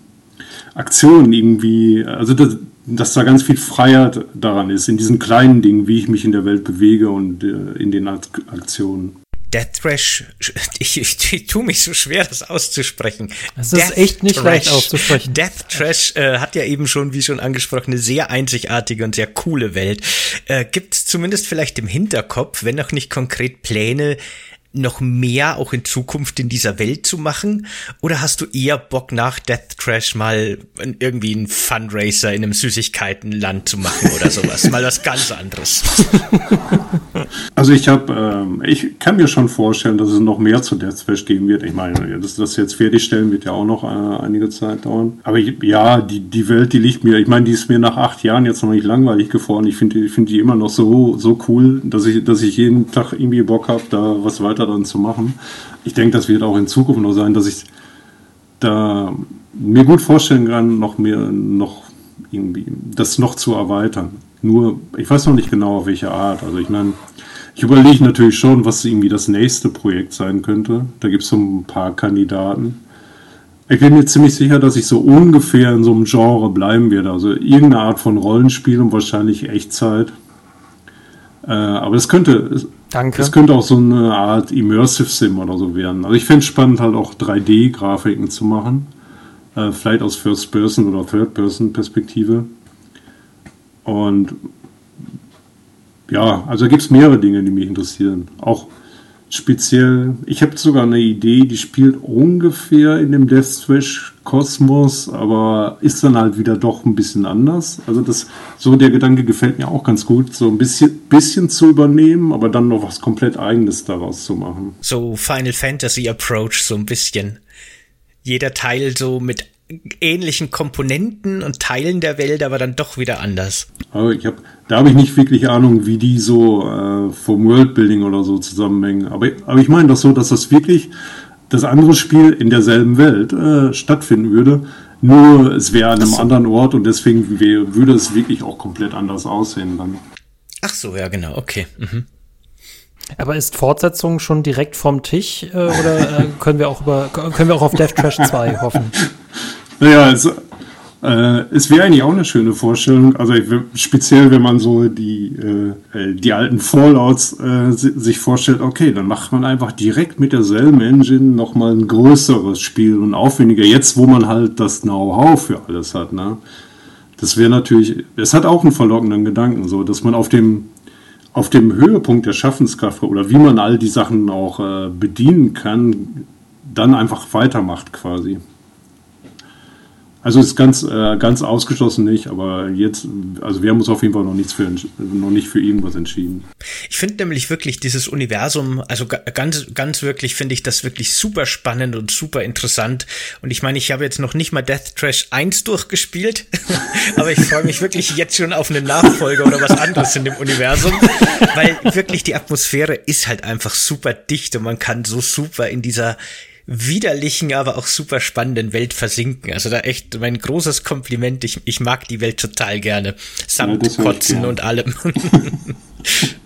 Aktionen irgendwie, also das, dass da ganz viel Freiheit daran ist, in diesen kleinen Dingen, wie ich mich in der Welt bewege und äh, in den Aktionen. Death Trash, *laughs* ich, ich, ich tue mich so schwer, das auszusprechen. Das ist Death echt nicht Trash. leicht auszusprechen. Death Trash äh, hat ja eben schon, wie schon angesprochen, eine sehr einzigartige und sehr coole Welt. Äh, Gibt es zumindest vielleicht im Hinterkopf, wenn auch nicht konkret Pläne, noch mehr auch in Zukunft in dieser Welt zu machen? Oder hast du eher Bock nach Death Crash mal irgendwie einen Fundraiser in einem Süßigkeitenland zu machen oder sowas? mal was ganz anderes. *laughs* *laughs* Also ich habe, ähm, ich kann mir schon vorstellen, dass es noch mehr zu Death geben wird. Ich meine, das, das jetzt fertigstellen wird ja auch noch äh, einige Zeit dauern. Aber ich, ja, die, die Welt, die liegt mir, ich meine, die ist mir nach acht Jahren jetzt noch nicht langweilig geworden. Ich finde ich find die immer noch so, so cool, dass ich, dass ich jeden Tag irgendwie Bock habe, da was weiter weiter dann zu machen. Ich denke, das wird auch in Zukunft noch sein, dass ich da mir gut vorstellen kann, noch mehr, noch irgendwie das noch zu erweitern. Nur, ich weiß noch nicht genau auf welche Art. Also ich meine, ich überlege natürlich schon, was irgendwie das nächste Projekt sein könnte. Da gibt es so ein paar Kandidaten. Ich bin mir ziemlich sicher, dass ich so ungefähr in so einem Genre bleiben werde. Also irgendeine Art von Rollenspiel und wahrscheinlich Echtzeit. Äh, aber es könnte, Danke. Es könnte auch so eine Art Immersive Sim oder so werden. Also ich fände es spannend, halt auch 3D-Grafiken zu machen. Äh, vielleicht aus First-Person oder Third-Person-Perspektive. Und ja, also gibt es mehrere Dinge, die mich interessieren. Auch speziell, ich habe sogar eine Idee, die spielt ungefähr in dem Death Thrash Kosmos, aber ist dann halt wieder doch ein bisschen anders. Also das, so der Gedanke gefällt mir auch ganz gut, so ein bisschen, bisschen zu übernehmen, aber dann noch was komplett eigenes daraus zu machen. So Final Fantasy Approach, so ein bisschen. Jeder Teil so mit ähnlichen Komponenten und Teilen der Welt, aber dann doch wieder anders. Aber ich hab, da habe ich nicht wirklich Ahnung, wie die so äh, vom Worldbuilding oder so zusammenhängen. Aber, aber ich meine doch so, dass das wirklich das andere Spiel in derselben Welt äh, stattfinden würde. Nur es wäre an einem so. anderen Ort und deswegen wär, würde es wirklich auch komplett anders aussehen dann. Ach so, ja, genau, okay. Mhm. Aber ist Fortsetzung schon direkt vom Tisch äh, oder äh, können wir auch über können wir auch auf Death Trash 2 hoffen? *laughs* Naja, es, äh, es wäre eigentlich auch eine schöne Vorstellung. Also speziell, wenn man so die, äh, äh, die alten Fallouts äh, sich vorstellt, okay, dann macht man einfach direkt mit derselben Engine nochmal ein größeres Spiel und aufwendiger. Jetzt, wo man halt das Know-how für alles hat, ne? Das wäre natürlich, es hat auch einen verlockenden Gedanken, so, dass man auf dem auf dem Höhepunkt der Schaffenskraft oder wie man all die Sachen auch äh, bedienen kann, dann einfach weitermacht quasi. Also ist ganz, äh, ganz ausgeschlossen nicht, aber jetzt, also wir haben uns auf jeden Fall noch nichts für noch nicht für irgendwas entschieden. Ich finde nämlich wirklich dieses Universum, also ganz, ganz wirklich finde ich das wirklich super spannend und super interessant. Und ich meine, ich habe jetzt noch nicht mal Death Trash 1 durchgespielt, *laughs* aber ich freue mich wirklich jetzt schon auf eine Nachfolge oder was anderes in dem Universum, weil wirklich die Atmosphäre ist halt einfach super dicht und man kann so super in dieser widerlichen, aber auch super spannenden Welt versinken. Also da echt mein großes Kompliment. Ich, ich mag die Welt total gerne. Samt ja, Kotzen und allem. *laughs* *laughs*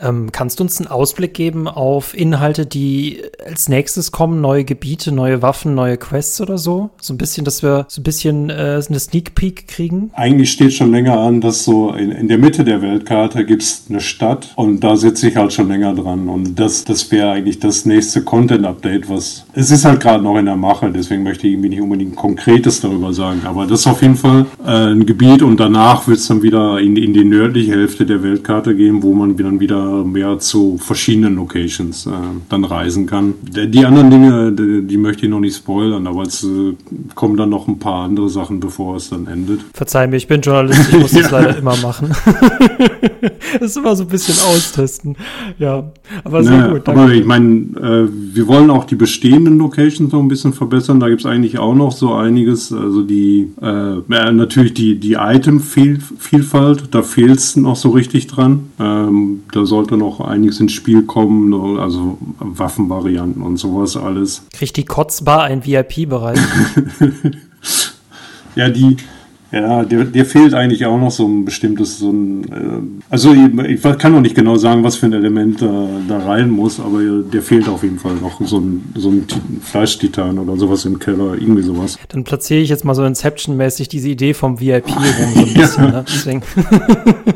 Ähm, kannst du uns einen Ausblick geben auf Inhalte, die als nächstes kommen? Neue Gebiete, neue Waffen, neue Quests oder so? So ein bisschen, dass wir so ein bisschen äh, eine Sneak Peek kriegen? Eigentlich steht schon länger an, dass so in, in der Mitte der Weltkarte gibt es eine Stadt und da sitze ich halt schon länger dran. Und das, das wäre eigentlich das nächste Content-Update, was. Es ist halt gerade noch in der Mache, deswegen möchte ich irgendwie nicht unbedingt Konkretes darüber sagen. Aber das ist auf jeden Fall äh, ein Gebiet und danach wird es dann wieder in, in die nördliche Hälfte der Weltkarte gehen, wo man dann wieder mehr zu verschiedenen Locations äh, dann reisen kann. Die anderen Dinge, die, die, möchte ich noch nicht spoilern, aber es äh, kommen dann noch ein paar andere Sachen, bevor es dann endet. Verzeih mir, ich bin Journalist, ich muss *laughs* das leider immer machen. *laughs* das ist immer so ein bisschen austesten. Ja, aber sehr naja, gut. Danke. Aber ich meine, äh, wir wollen auch die bestehenden Locations noch ein bisschen verbessern. Da gibt es eigentlich auch noch so einiges. Also die, äh, natürlich die, die Item-Vielfalt, da fehlt es noch so richtig dran. Ähm, da sollte noch einiges ins Spiel kommen, also Waffenvarianten und sowas alles. Kriegt die Kotzbar ein VIP-Bereich? *laughs* ja, die, ja, der, der fehlt eigentlich auch noch so ein bestimmtes, so ein, äh, also ich, kann noch nicht genau sagen, was für ein Element da, da rein muss, aber der fehlt auf jeden Fall noch so ein, so ein Fleischtitan oder sowas im Keller, irgendwie sowas. Dann platziere ich jetzt mal so Inception-mäßig diese Idee vom VIP rum so ein *laughs* bisschen, ja. ne? Deswegen. *laughs*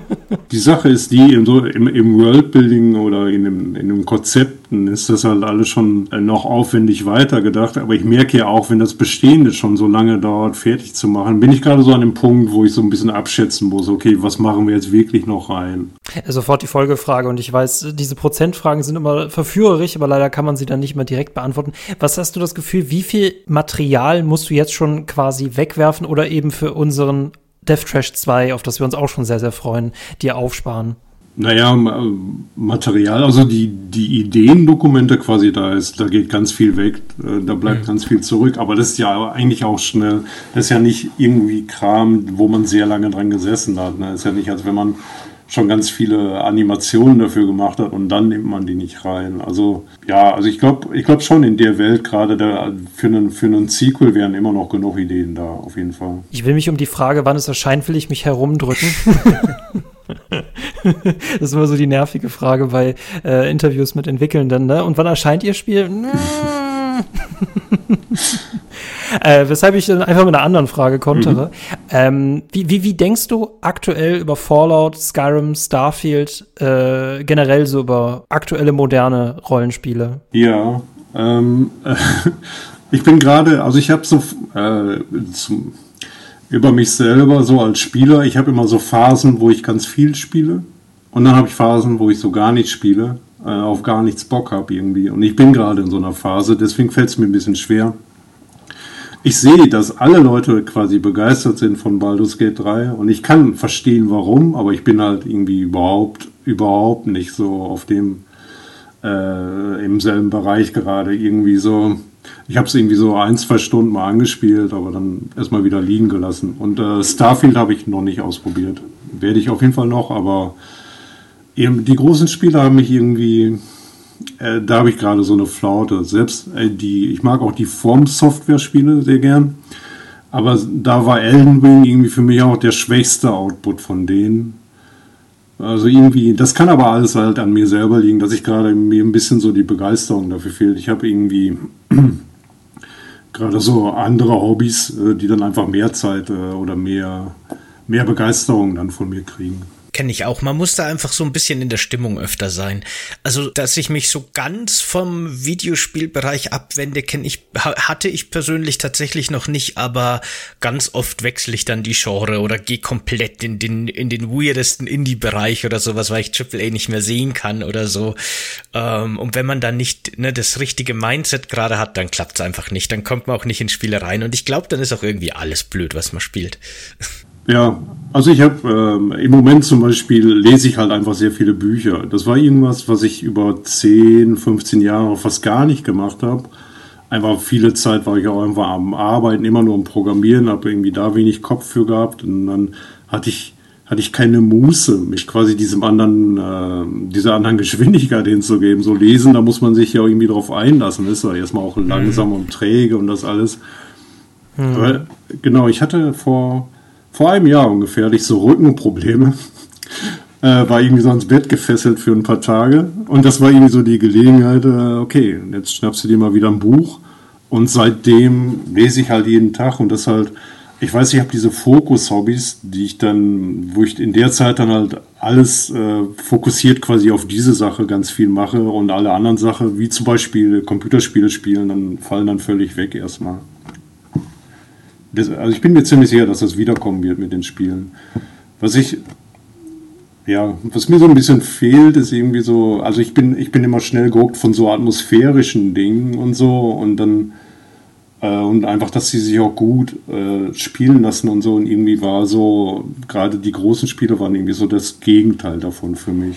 Die Sache ist die, im, im, Worldbuilding oder in dem, in dem Konzepten ist das halt alles schon äh, noch aufwendig weitergedacht. Aber ich merke ja auch, wenn das Bestehende schon so lange dauert, fertig zu machen, bin ich gerade so an dem Punkt, wo ich so ein bisschen abschätzen muss, okay, was machen wir jetzt wirklich noch rein? Sofort die Folgefrage und ich weiß, diese Prozentfragen sind immer verführerisch, aber leider kann man sie dann nicht mehr direkt beantworten. Was hast du das Gefühl, wie viel Material musst du jetzt schon quasi wegwerfen oder eben für unseren Death Trash 2, auf das wir uns auch schon sehr, sehr freuen, dir aufsparen? Naja, Material, also die, die Ideendokumente quasi, da ist, da geht ganz viel weg, äh, da bleibt mhm. ganz viel zurück, aber das ist ja eigentlich auch schnell, das ist ja nicht irgendwie Kram, wo man sehr lange dran gesessen hat. Ne? Das ist ja nicht, als wenn man schon ganz viele Animationen dafür gemacht hat und dann nimmt man die nicht rein. Also ja, also ich glaube ich glaube schon in der Welt gerade für einen, für einen Sequel wären immer noch genug Ideen da, auf jeden Fall. Ich will mich um die Frage, wann es erscheint, will ich mich herumdrücken. *laughs* das ist immer so die nervige Frage bei äh, Interviews mit Entwickelnden. Ne? Und wann erscheint Ihr Spiel? *laughs* *laughs* äh, weshalb ich dann einfach mit einer anderen Frage kontere. Mhm. Ähm, wie, wie, wie denkst du aktuell über Fallout, Skyrim, Starfield, äh, generell so über aktuelle moderne Rollenspiele? Ja, ähm, äh, *laughs* ich bin gerade, also ich habe so äh, zum, über mich selber so als Spieler, ich habe immer so Phasen, wo ich ganz viel spiele und dann habe ich Phasen, wo ich so gar nicht spiele. äh, auf gar nichts Bock habe irgendwie. Und ich bin gerade in so einer Phase, deswegen fällt es mir ein bisschen schwer. Ich sehe, dass alle Leute quasi begeistert sind von Baldur's Gate 3 und ich kann verstehen, warum, aber ich bin halt irgendwie überhaupt, überhaupt nicht so auf dem, äh, im selben Bereich gerade irgendwie so. Ich habe es irgendwie so ein, zwei Stunden mal angespielt, aber dann erstmal wieder liegen gelassen. Und äh, Starfield habe ich noch nicht ausprobiert. Werde ich auf jeden Fall noch, aber eben die großen Spiele haben mich irgendwie, äh, da habe ich gerade so eine Flaute. Selbst äh, die, ich mag auch die Form-Software-Spiele sehr gern. Aber da war Elden Ring irgendwie für mich auch der schwächste Output von denen. Also irgendwie, das kann aber alles halt an mir selber liegen, dass ich gerade mir ein bisschen so die Begeisterung dafür fehlt. Ich habe irgendwie *clears throat* gerade so andere Hobbys, äh, die dann einfach mehr Zeit äh, oder mehr, mehr Begeisterung dann von mir kriegen. Kenne ich auch. Man muss da einfach so ein bisschen in der Stimmung öfter sein. Also, dass ich mich so ganz vom Videospielbereich abwende, kenne ich, hatte ich persönlich tatsächlich noch nicht, aber ganz oft wechsle ich dann die Genre oder gehe komplett in den, in den weirdesten Indie-Bereich oder sowas, weil ich AAA nicht mehr sehen kann oder so. Ähm, und wenn man dann nicht ne, das richtige Mindset gerade hat, dann klappt es einfach nicht. Dann kommt man auch nicht in Spiele rein. Und ich glaube, dann ist auch irgendwie alles blöd, was man spielt. *laughs* Ja, also ich habe ähm, im Moment zum Beispiel lese ich halt einfach sehr viele Bücher. Das war irgendwas, was ich über 10, 15 Jahre fast gar nicht gemacht habe. Einfach viele Zeit war ich auch einfach am Arbeiten, immer nur am Programmieren, habe irgendwie da wenig Kopf für gehabt und dann hatte ich hatte ich keine Muße, mich quasi diesem anderen, äh, dieser anderen *laughs* Geschwindigkeit hinzugeben. So lesen, da muss man sich ja irgendwie drauf einlassen. ist ja erstmal auch langsam mhm. und träge und das alles. Mhm. Aber, genau, ich hatte vor vor einem Jahr ungefähr hatte ich so Rückenprobleme. *laughs* Äh, war irgendwie so ans Bett gefesselt für ein paar Tage. Und das war irgendwie so die Gelegenheit, äh, okay, jetzt schnappst du dir mal wieder ein Buch. Und seitdem lese ich halt jeden Tag und das halt, ich weiß, ich habe diese Fokus-Hobbys, die ich dann, wo ich in der Zeit dann halt alles äh, fokussiert quasi auf diese Sache ganz viel mache und alle anderen Sachen, wie zum Beispiel Computerspiele spielen, dann fallen dann völlig weg erstmal. Also ich bin mir ziemlich sicher, dass das wiederkommen wird mit den Spielen. Was ich, ja, was mir so ein bisschen fehlt, ist irgendwie so, also ich bin, ich bin immer schnell geguckt von so atmosphärischen Dingen und so und dann äh, und einfach, dass sie sich auch gut äh, spielen lassen und so und irgendwie war so, gerade die großen Spiele waren irgendwie so das Gegenteil davon für mich.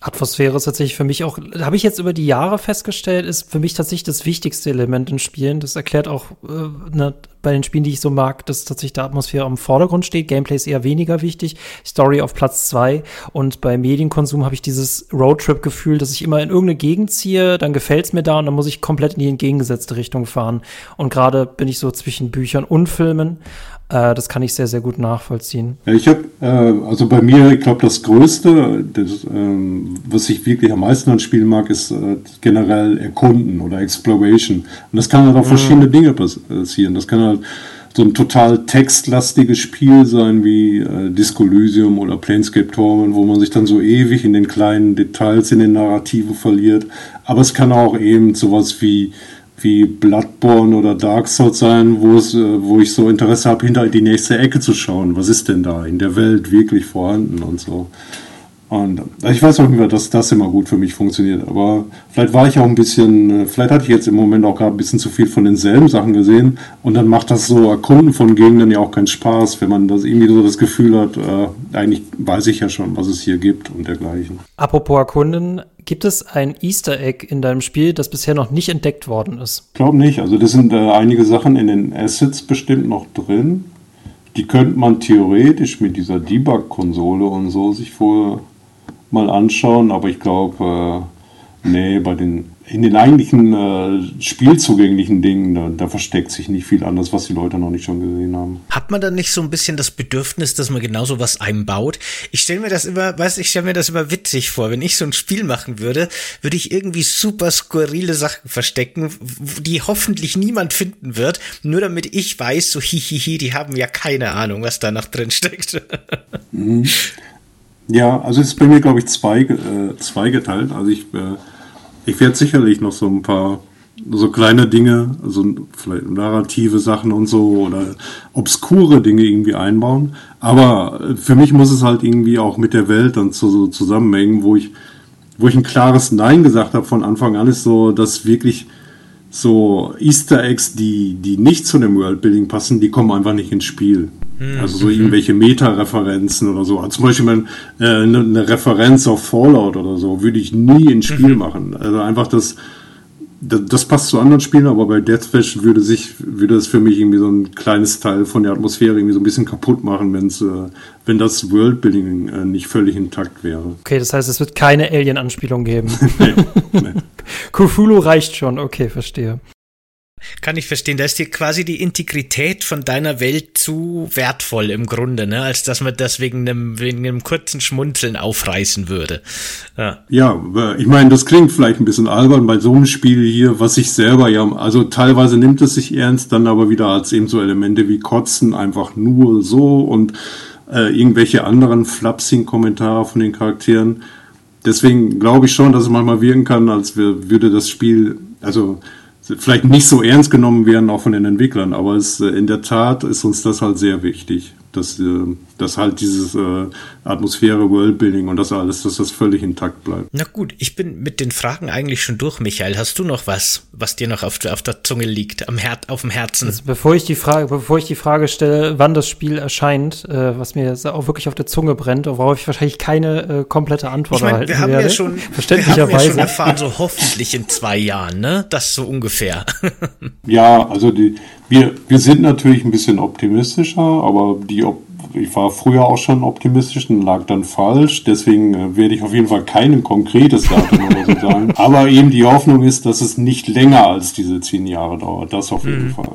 Atmosphäre ist tatsächlich für mich auch, habe ich jetzt über die Jahre festgestellt, ist für mich tatsächlich das wichtigste Element in Spielen. Das erklärt auch äh, ne, bei den Spielen, die ich so mag, dass tatsächlich die Atmosphäre im Vordergrund steht. Gameplay ist eher weniger wichtig. Story auf Platz zwei. Und bei Medienkonsum habe ich dieses Roadtrip-Gefühl, dass ich immer in irgendeine Gegend ziehe, dann gefällt's mir da und dann muss ich komplett in die entgegengesetzte Richtung fahren. Und gerade bin ich so zwischen Büchern und Filmen. Äh, das kann ich sehr, sehr gut nachvollziehen. Ich habe, äh, also bei mir, ich glaube, das Größte, das, ähm, was ich wirklich am meisten an Spielen mag, ist äh, generell Erkunden oder Exploration. Und das kann halt auf mhm. verschiedene Dinge passieren. Das kann halt so ein total textlastiges Spiel sein wie äh, Disco Elysium oder Planescape Torment, wo man sich dann so ewig in den kleinen Details in den Narrativen verliert. Aber es kann auch eben sowas wie wie Bloodborne oder Dark Souls sein, wo es, äh, wo ich so Interesse habe, hinter die nächste Ecke zu schauen. Was ist denn da in der Welt wirklich vorhanden und so. Und äh, ich weiß auch nicht dass das immer gut für mich funktioniert. Aber vielleicht war ich auch ein bisschen, äh, vielleicht hatte ich jetzt im Moment auch gerade ein bisschen zu viel von denselben Sachen gesehen. Und dann macht das so Erkunden von Gegenden ja auch keinen Spaß, wenn man das irgendwie so das Gefühl hat, äh, eigentlich weiß ich ja schon, was es hier gibt und dergleichen. Apropos Erkunden, gibt es ein Easter Egg in deinem Spiel, das bisher noch nicht entdeckt worden ist? Ich glaube nicht. Also das sind äh, einige Sachen in den Assets bestimmt noch drin. Die könnte man theoretisch mit dieser Debug-Konsole und so sich vor mal anschauen, aber ich glaube, äh, nee, bei den in den eigentlichen äh, spielzugänglichen Dingen, da, da, versteckt sich nicht viel anders, was die Leute noch nicht schon gesehen haben. Hat man dann nicht so ein bisschen das Bedürfnis, dass man genau so was einbaut? Ich stelle mir das immer, weißt ich stelle mir das immer witzig vor. Wenn ich so ein Spiel machen würde, würde ich irgendwie super skurrile Sachen verstecken, die hoffentlich niemand finden wird, nur damit ich weiß, so hihihi, die haben ja keine Ahnung, was da noch drin steckt. Mhm. Ja, also es ist bei mir, glaube ich, zwei, äh, zweigeteilt. Also ich, äh, ich werde sicherlich noch so ein paar so kleine Dinge, also vielleicht narrative Sachen und so oder obskure Dinge irgendwie einbauen. Aber für mich muss es halt irgendwie auch mit der Welt dann so, so zusammenhängen, wo ich wo ich ein klares Nein gesagt habe von Anfang an, ist so, dass wirklich so Easter Eggs, die, die nicht zu dem Worldbuilding passen, die kommen einfach nicht ins Spiel. Hm. Also so irgendwelche Meta-Referenzen oder so. Also zum Beispiel eine, äh, eine Referenz auf Fallout oder so würde ich nie ins Spiel mhm. machen. Also einfach das, das passt zu anderen Spielen, aber bei Deathwish würde sich, würde es für mich irgendwie so ein kleines Teil von der Atmosphäre irgendwie so ein bisschen kaputt machen, wenn's, äh, wenn das Worldbuilding äh, nicht völlig intakt wäre. Okay, das heißt, es wird keine Alien-Anspielung geben. *laughs* nee, nee. *laughs* Cthulhu reicht schon, okay, verstehe. Kann ich verstehen. Da ist dir quasi die Integrität von deiner Welt zu wertvoll im Grunde, ne? als dass man das wegen einem, wegen einem kurzen Schmunzeln aufreißen würde. Ja, ja ich meine, das klingt vielleicht ein bisschen albern bei so einem Spiel hier, was ich selber ja, also teilweise nimmt es sich ernst, dann aber wieder als eben so Elemente wie Kotzen einfach nur so und äh, irgendwelche anderen flapsigen Kommentare von den Charakteren. Deswegen glaube ich schon, dass es manchmal wirken kann, als würde das Spiel, also vielleicht nicht so ernst genommen werden, auch von den Entwicklern, aber es, äh, in der Tat ist uns das halt sehr wichtig dass, äh, dass halt dieses äh, Atmosphäre, Worldbuilding und das alles, dass das völlig intakt bleibt. Na gut, ich bin mit den Fragen eigentlich schon durch, Michael. Hast du noch was, was dir noch auf, auf der Zunge liegt, am Her auf dem Herzen? Also bevor ich die Frage, bevor ich die Frage stelle, wann das Spiel erscheint, äh, was mir auch wirklich auf der Zunge brennt, worauf ich wahrscheinlich keine äh, komplette Antwort ich mein, erhalten wir haben werde. Ja schon, Verständlicherweise. Wir haben ja schon erfahren, so hoffentlich in zwei Jahren, ne? Das so ungefähr. ja, also die, wir, wir sind natürlich ein bisschen optimistischer, aber die, ich war früher auch schon optimistisch und lag dann falsch. Deswegen äh, werde ich auf jeden Fall kein konkretes Datum oder so sagen. *laughs* Aber eben die Hoffnung ist, dass es nicht länger als diese zehn Jahre dauert. Das auf jeden mhm. Fall.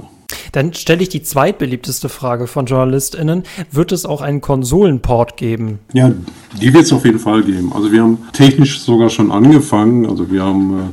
Dann stelle ich die zweitbeliebteste Frage von JournalistInnen. Wird es auch einen Konsolenport geben? Ja, die wird es auf jeden Fall geben. Also wir haben technisch sogar schon angefangen. Also wir haben äh,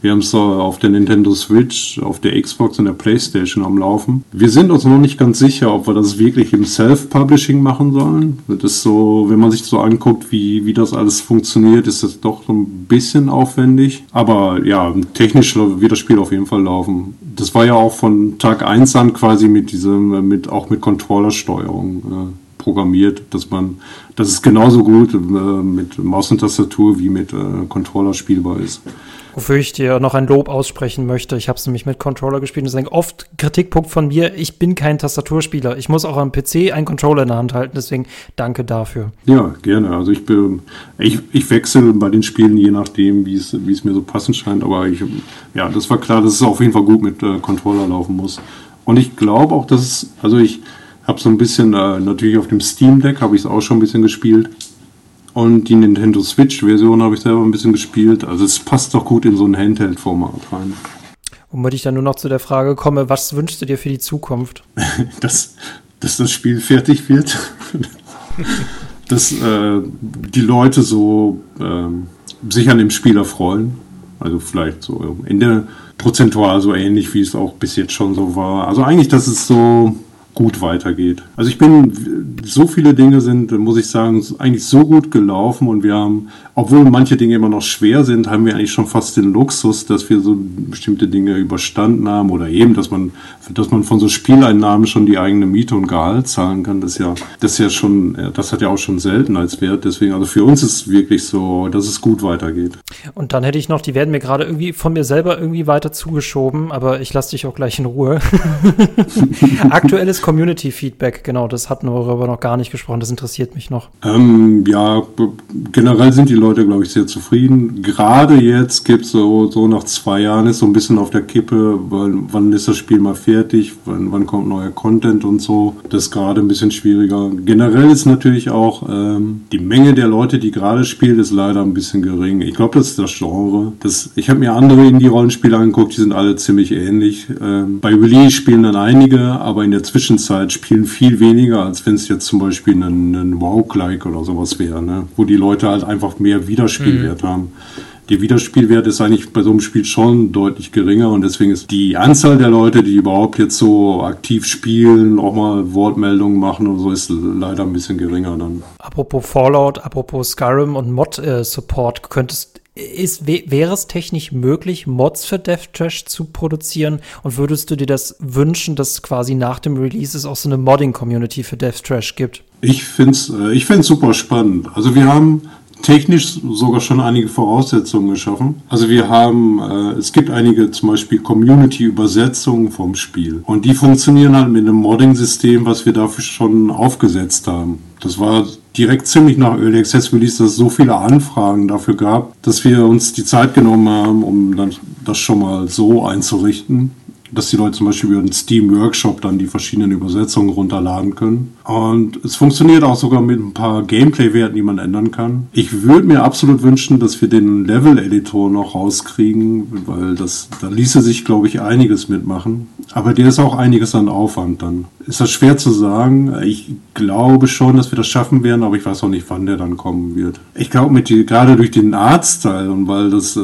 wir haben es auf der Nintendo Switch, auf der Xbox und der PlayStation am Laufen. Wir sind uns noch nicht ganz sicher, ob wir das wirklich im Self-Publishing machen sollen. Das ist so, wenn man sich so anguckt, wie, wie das alles funktioniert, ist das doch so ein bisschen aufwendig. Aber ja, technisch wird das Spiel auf jeden Fall laufen. Das war ja auch von Tag 1 an quasi mit diesem, mit, auch mit Controllersteuerung. Äh, programmiert, dass man, dass es genauso gut äh, mit Maus und Tastatur wie mit äh, Controller spielbar ist wofür ich dir noch ein Lob aussprechen möchte. Ich habe es nämlich mit Controller gespielt. Ist ein oft Kritikpunkt von mir. Ich bin kein Tastaturspieler. Ich muss auch am PC einen Controller in der Hand halten. Deswegen danke dafür. Ja, gerne. Also ich bin, ich, ich wechsle bei den Spielen je nachdem, wie es, wie es mir so passend scheint. Aber ich, ja, das war klar, dass es auf jeden Fall gut mit äh, Controller laufen muss. Und ich glaube auch, dass es, also ich habe so ein bisschen, äh, natürlich auf dem Steam Deck habe ich es auch schon ein bisschen gespielt. Und die Nintendo Switch-Version habe ich selber ein bisschen gespielt. Also es passt doch gut in so ein Handheld-Format rein. Womit ich dann nur noch zu der Frage komme, was wünschst du dir für die Zukunft? *laughs* dass, dass das Spiel fertig wird. *laughs* dass äh, die Leute so äh, sich an dem Spiel erfreuen. Also vielleicht so in der prozentual so ähnlich, wie es auch bis jetzt schon so war. Also eigentlich, dass es so gut weitergeht. Also ich bin, so viele Dinge sind, muss ich sagen, eigentlich so gut gelaufen und wir haben, obwohl manche Dinge immer noch schwer sind, haben wir eigentlich schon fast den Luxus, dass wir so bestimmte Dinge überstanden haben oder eben, dass man, dass man von so Spieleinnahmen schon die eigene Miete und Gehalt zahlen kann. Das ja, das ist ja schon, das hat ja auch schon Seltenheitswert. Deswegen, also für uns ist es wirklich so, dass es gut weitergeht. Und dann hätte ich noch, die werden mir gerade irgendwie von mir selber irgendwie weiter zugeschoben, aber ich lasse dich auch gleich in Ruhe. *laughs* Aktuelles Community-Feedback, genau, das hatten wir aber noch gar nicht gesprochen, das interessiert mich noch. Ähm, ja, generell sind die Leute, glaube ich, sehr zufrieden. Gerade jetzt gibt es so, so nach zwei Jahren ist so ein bisschen auf der Kippe, wann, wann ist das Spiel mal fertig, wann, wann kommt neuer Content und so. Das ist gerade ein bisschen schwieriger. Generell ist natürlich auch ähm, die Menge der Leute, die gerade spielt, ist leider ein bisschen gering. Ich glaube, das ist das Genre. Das, ich habe mir andere Indie-Rollenspiele angeguckt, die sind alle ziemlich ähnlich. Ähm, bei Release spielen dann einige, aber in der Zwischenzeit Zwischenzeit spielen viel weniger, als wenn es jetzt zum Beispiel ein, ein Wow-Like oder sowas wäre, ne? wo die Leute halt einfach mehr Wiederspielwert mhm. haben. Der Wiederspielwert ist eigentlich bei so einem Spiel schon deutlich geringer und deswegen ist die Anzahl der Leute, die überhaupt jetzt so aktiv spielen, auch mal Wortmeldungen machen und so, ist leider ein bisschen geringer dann. Apropos Fallout, apropos Skyrim und Mod-Support, äh, könntest ist, wäre es technisch möglich, Mods für Death Trash zu produzieren? Und würdest du dir das wünschen, dass quasi nach dem Release es auch so eine Modding-Community für Death Trash gibt? Ich finde es äh, ich find's super spannend. Also wir haben technisch sogar schon einige Voraussetzungen geschaffen. Also wir haben, äh, es gibt einige zum Beispiel Community-Übersetzungen vom Spiel. Und die funktionieren halt mit einem Modding-System, was wir dafür schon aufgesetzt haben. Das war direkt ziemlich nach Early Access Release, dass es so viele Anfragen dafür gab, dass wir uns die Zeit genommen haben, um dann das schon mal so einzurichten dass die Leute zum Beispiel über den Steam Workshop dann die verschiedenen Übersetzungen runterladen können. Und es funktioniert auch sogar mit ein paar Gameplay-Werten, die man ändern kann. Ich würde mir absolut wünschen, dass wir den Level-Editor noch rauskriegen, weil das, da ließe sich, glaube ich, einiges mitmachen. Aber der ist auch einiges an Aufwand dann. Ist das schwer zu sagen? Ich glaube schon, dass wir das schaffen werden, aber ich weiß auch nicht, wann der dann kommen wird. Ich glaube, mit die, gerade durch den Arztteil und weil das, äh,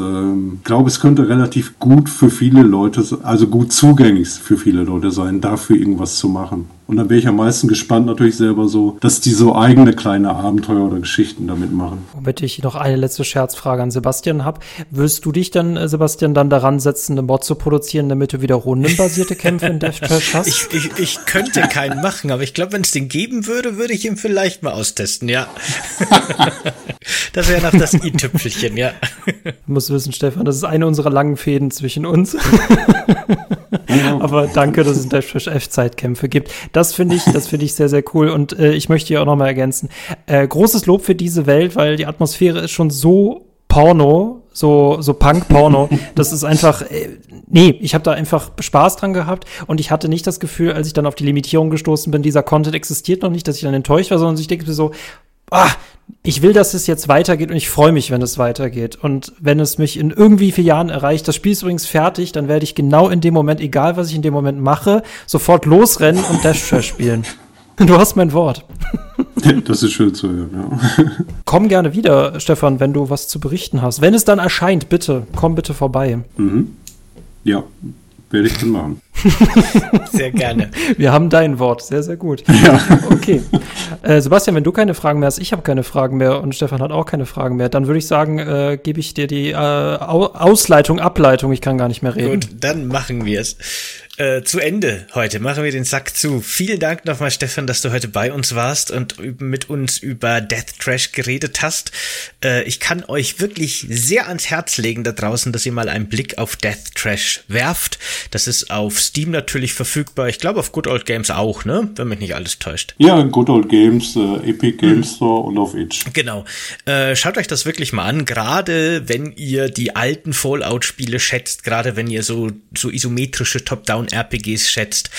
glaube, es könnte relativ gut für viele Leute, also gut zugänglich für viele Leute sein, dafür irgendwas zu machen. Und dann bin ich am meisten gespannt natürlich selber so, dass die so eigene kleine Abenteuer oder Geschichten damit machen. Womit ich noch eine letzte Scherzfrage an Sebastian habe. Wirst du dich dann, äh, Sebastian, dann daran setzen, eine Mod zu produzieren, damit du wieder rundenbasierte Kämpfe in Death Trash hast? Ich, ich, ich könnte keinen machen, aber ich glaube, wenn es den geben würde, würde ich ihn vielleicht mal austesten, ja. *laughs* das wäre noch das i-Tüpfelchen, ja. Du musst wissen, Stefan, das ist eine unserer langen Fäden zwischen uns. *laughs* aber danke, dass es Trash F-Zeitkämpfe gibt. Das finde ich, das finde ich sehr, sehr cool. Und äh, ich möchte hier auch noch mal ergänzen. Äh, großes Lob für diese Welt, weil die Atmosphäre ist schon so Porno, so so Punk-Porno. Das ist einfach, äh, nee, ich habe da einfach Spaß dran gehabt und ich hatte nicht das Gefühl, als ich dann auf die Limitierung gestoßen bin, dieser Content existiert noch nicht, dass ich dann enttäuscht war, sondern ich denke mir so, ah, ich will, dass es jetzt weitergeht und ich freue mich, wenn es weitergeht. Und wenn es mich in irgendwie vier Jahren erreicht, das Spiel ist übrigens fertig, dann werde ich genau in dem Moment, egal was ich in dem Moment mache, sofort losrennen und Dash Trash spielen. *laughs* Du hast mein Wort. Das ist schön zu hören, ja. *laughs* Komm gerne wieder, Stefan, wenn du was zu berichten hast. Wenn es dann erscheint, bitte, komm bitte vorbei. Mhm. Ja, werde ich dann machen. *laughs* Sehr gerne. Wir haben dein Wort. Sehr, sehr gut. *laughs* Ja. Okay. Äh, Sebastian, wenn du keine Fragen mehr hast, ich habe keine Fragen mehr und Stefan hat auch keine Fragen mehr, dann würde ich sagen, äh, gebe ich dir die äh, Ausleitung, Ableitung. Ich kann gar nicht mehr reden. Gut, dann machen wir es äh, zu Ende heute. Machen wir den Sack zu. Vielen Dank nochmal, Stefan, dass du heute bei uns warst und mit uns über Death Trash geredet hast. Äh, ich kann euch wirklich sehr ans Herz legen da draußen, dass ihr mal einen Blick auf Death Trash werft. Das ist auf Steam natürlich verfügbar. Ich glaube auf Good Old Games auch, ne? Wenn mich nicht alles täuscht. Ja, Good Old Games, äh, Epic Games hm. Store und auf Itch. Genau. Äh, schaut euch das wirklich mal an, gerade wenn ihr die alten Fallout-Spiele schätzt, gerade wenn ihr so, so isometrische Top-Down-RPGs schätzt.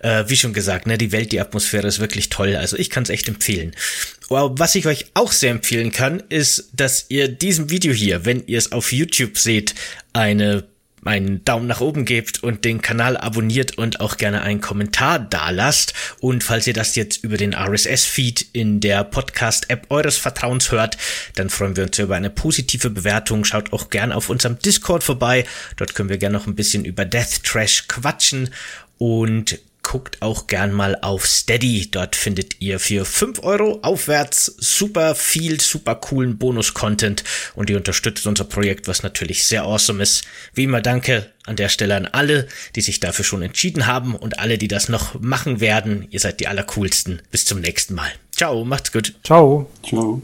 Äh, wie schon gesagt, ne, die Welt, die Atmosphäre ist wirklich toll. Also ich kann es echt empfehlen. Was ich euch auch sehr empfehlen kann, ist, dass ihr diesem Video hier, wenn ihr es auf YouTube seht, eine einen Daumen nach oben gebt und den Kanal abonniert und auch gerne einen Kommentar da lasst. Und falls ihr das jetzt über den RSS-Feed in der Podcast-App eures Vertrauens hört, dann freuen wir uns über eine positive Bewertung. Schaut auch gerne auf unserem Discord vorbei. Dort können wir gerne noch ein bisschen über Death Trash quatschen. Und guckt auch gern mal auf Steady. Dort findet ihr für 5 Euro aufwärts super viel, super coolen Bonus-Content und ihr unterstützt unser Projekt, was natürlich sehr awesome ist. Wie immer danke an der Stelle an alle, die sich dafür schon entschieden haben und alle, die das noch machen werden. Ihr seid die allercoolsten. Bis zum nächsten Mal. Ciao, macht's gut. Ciao. Ciao.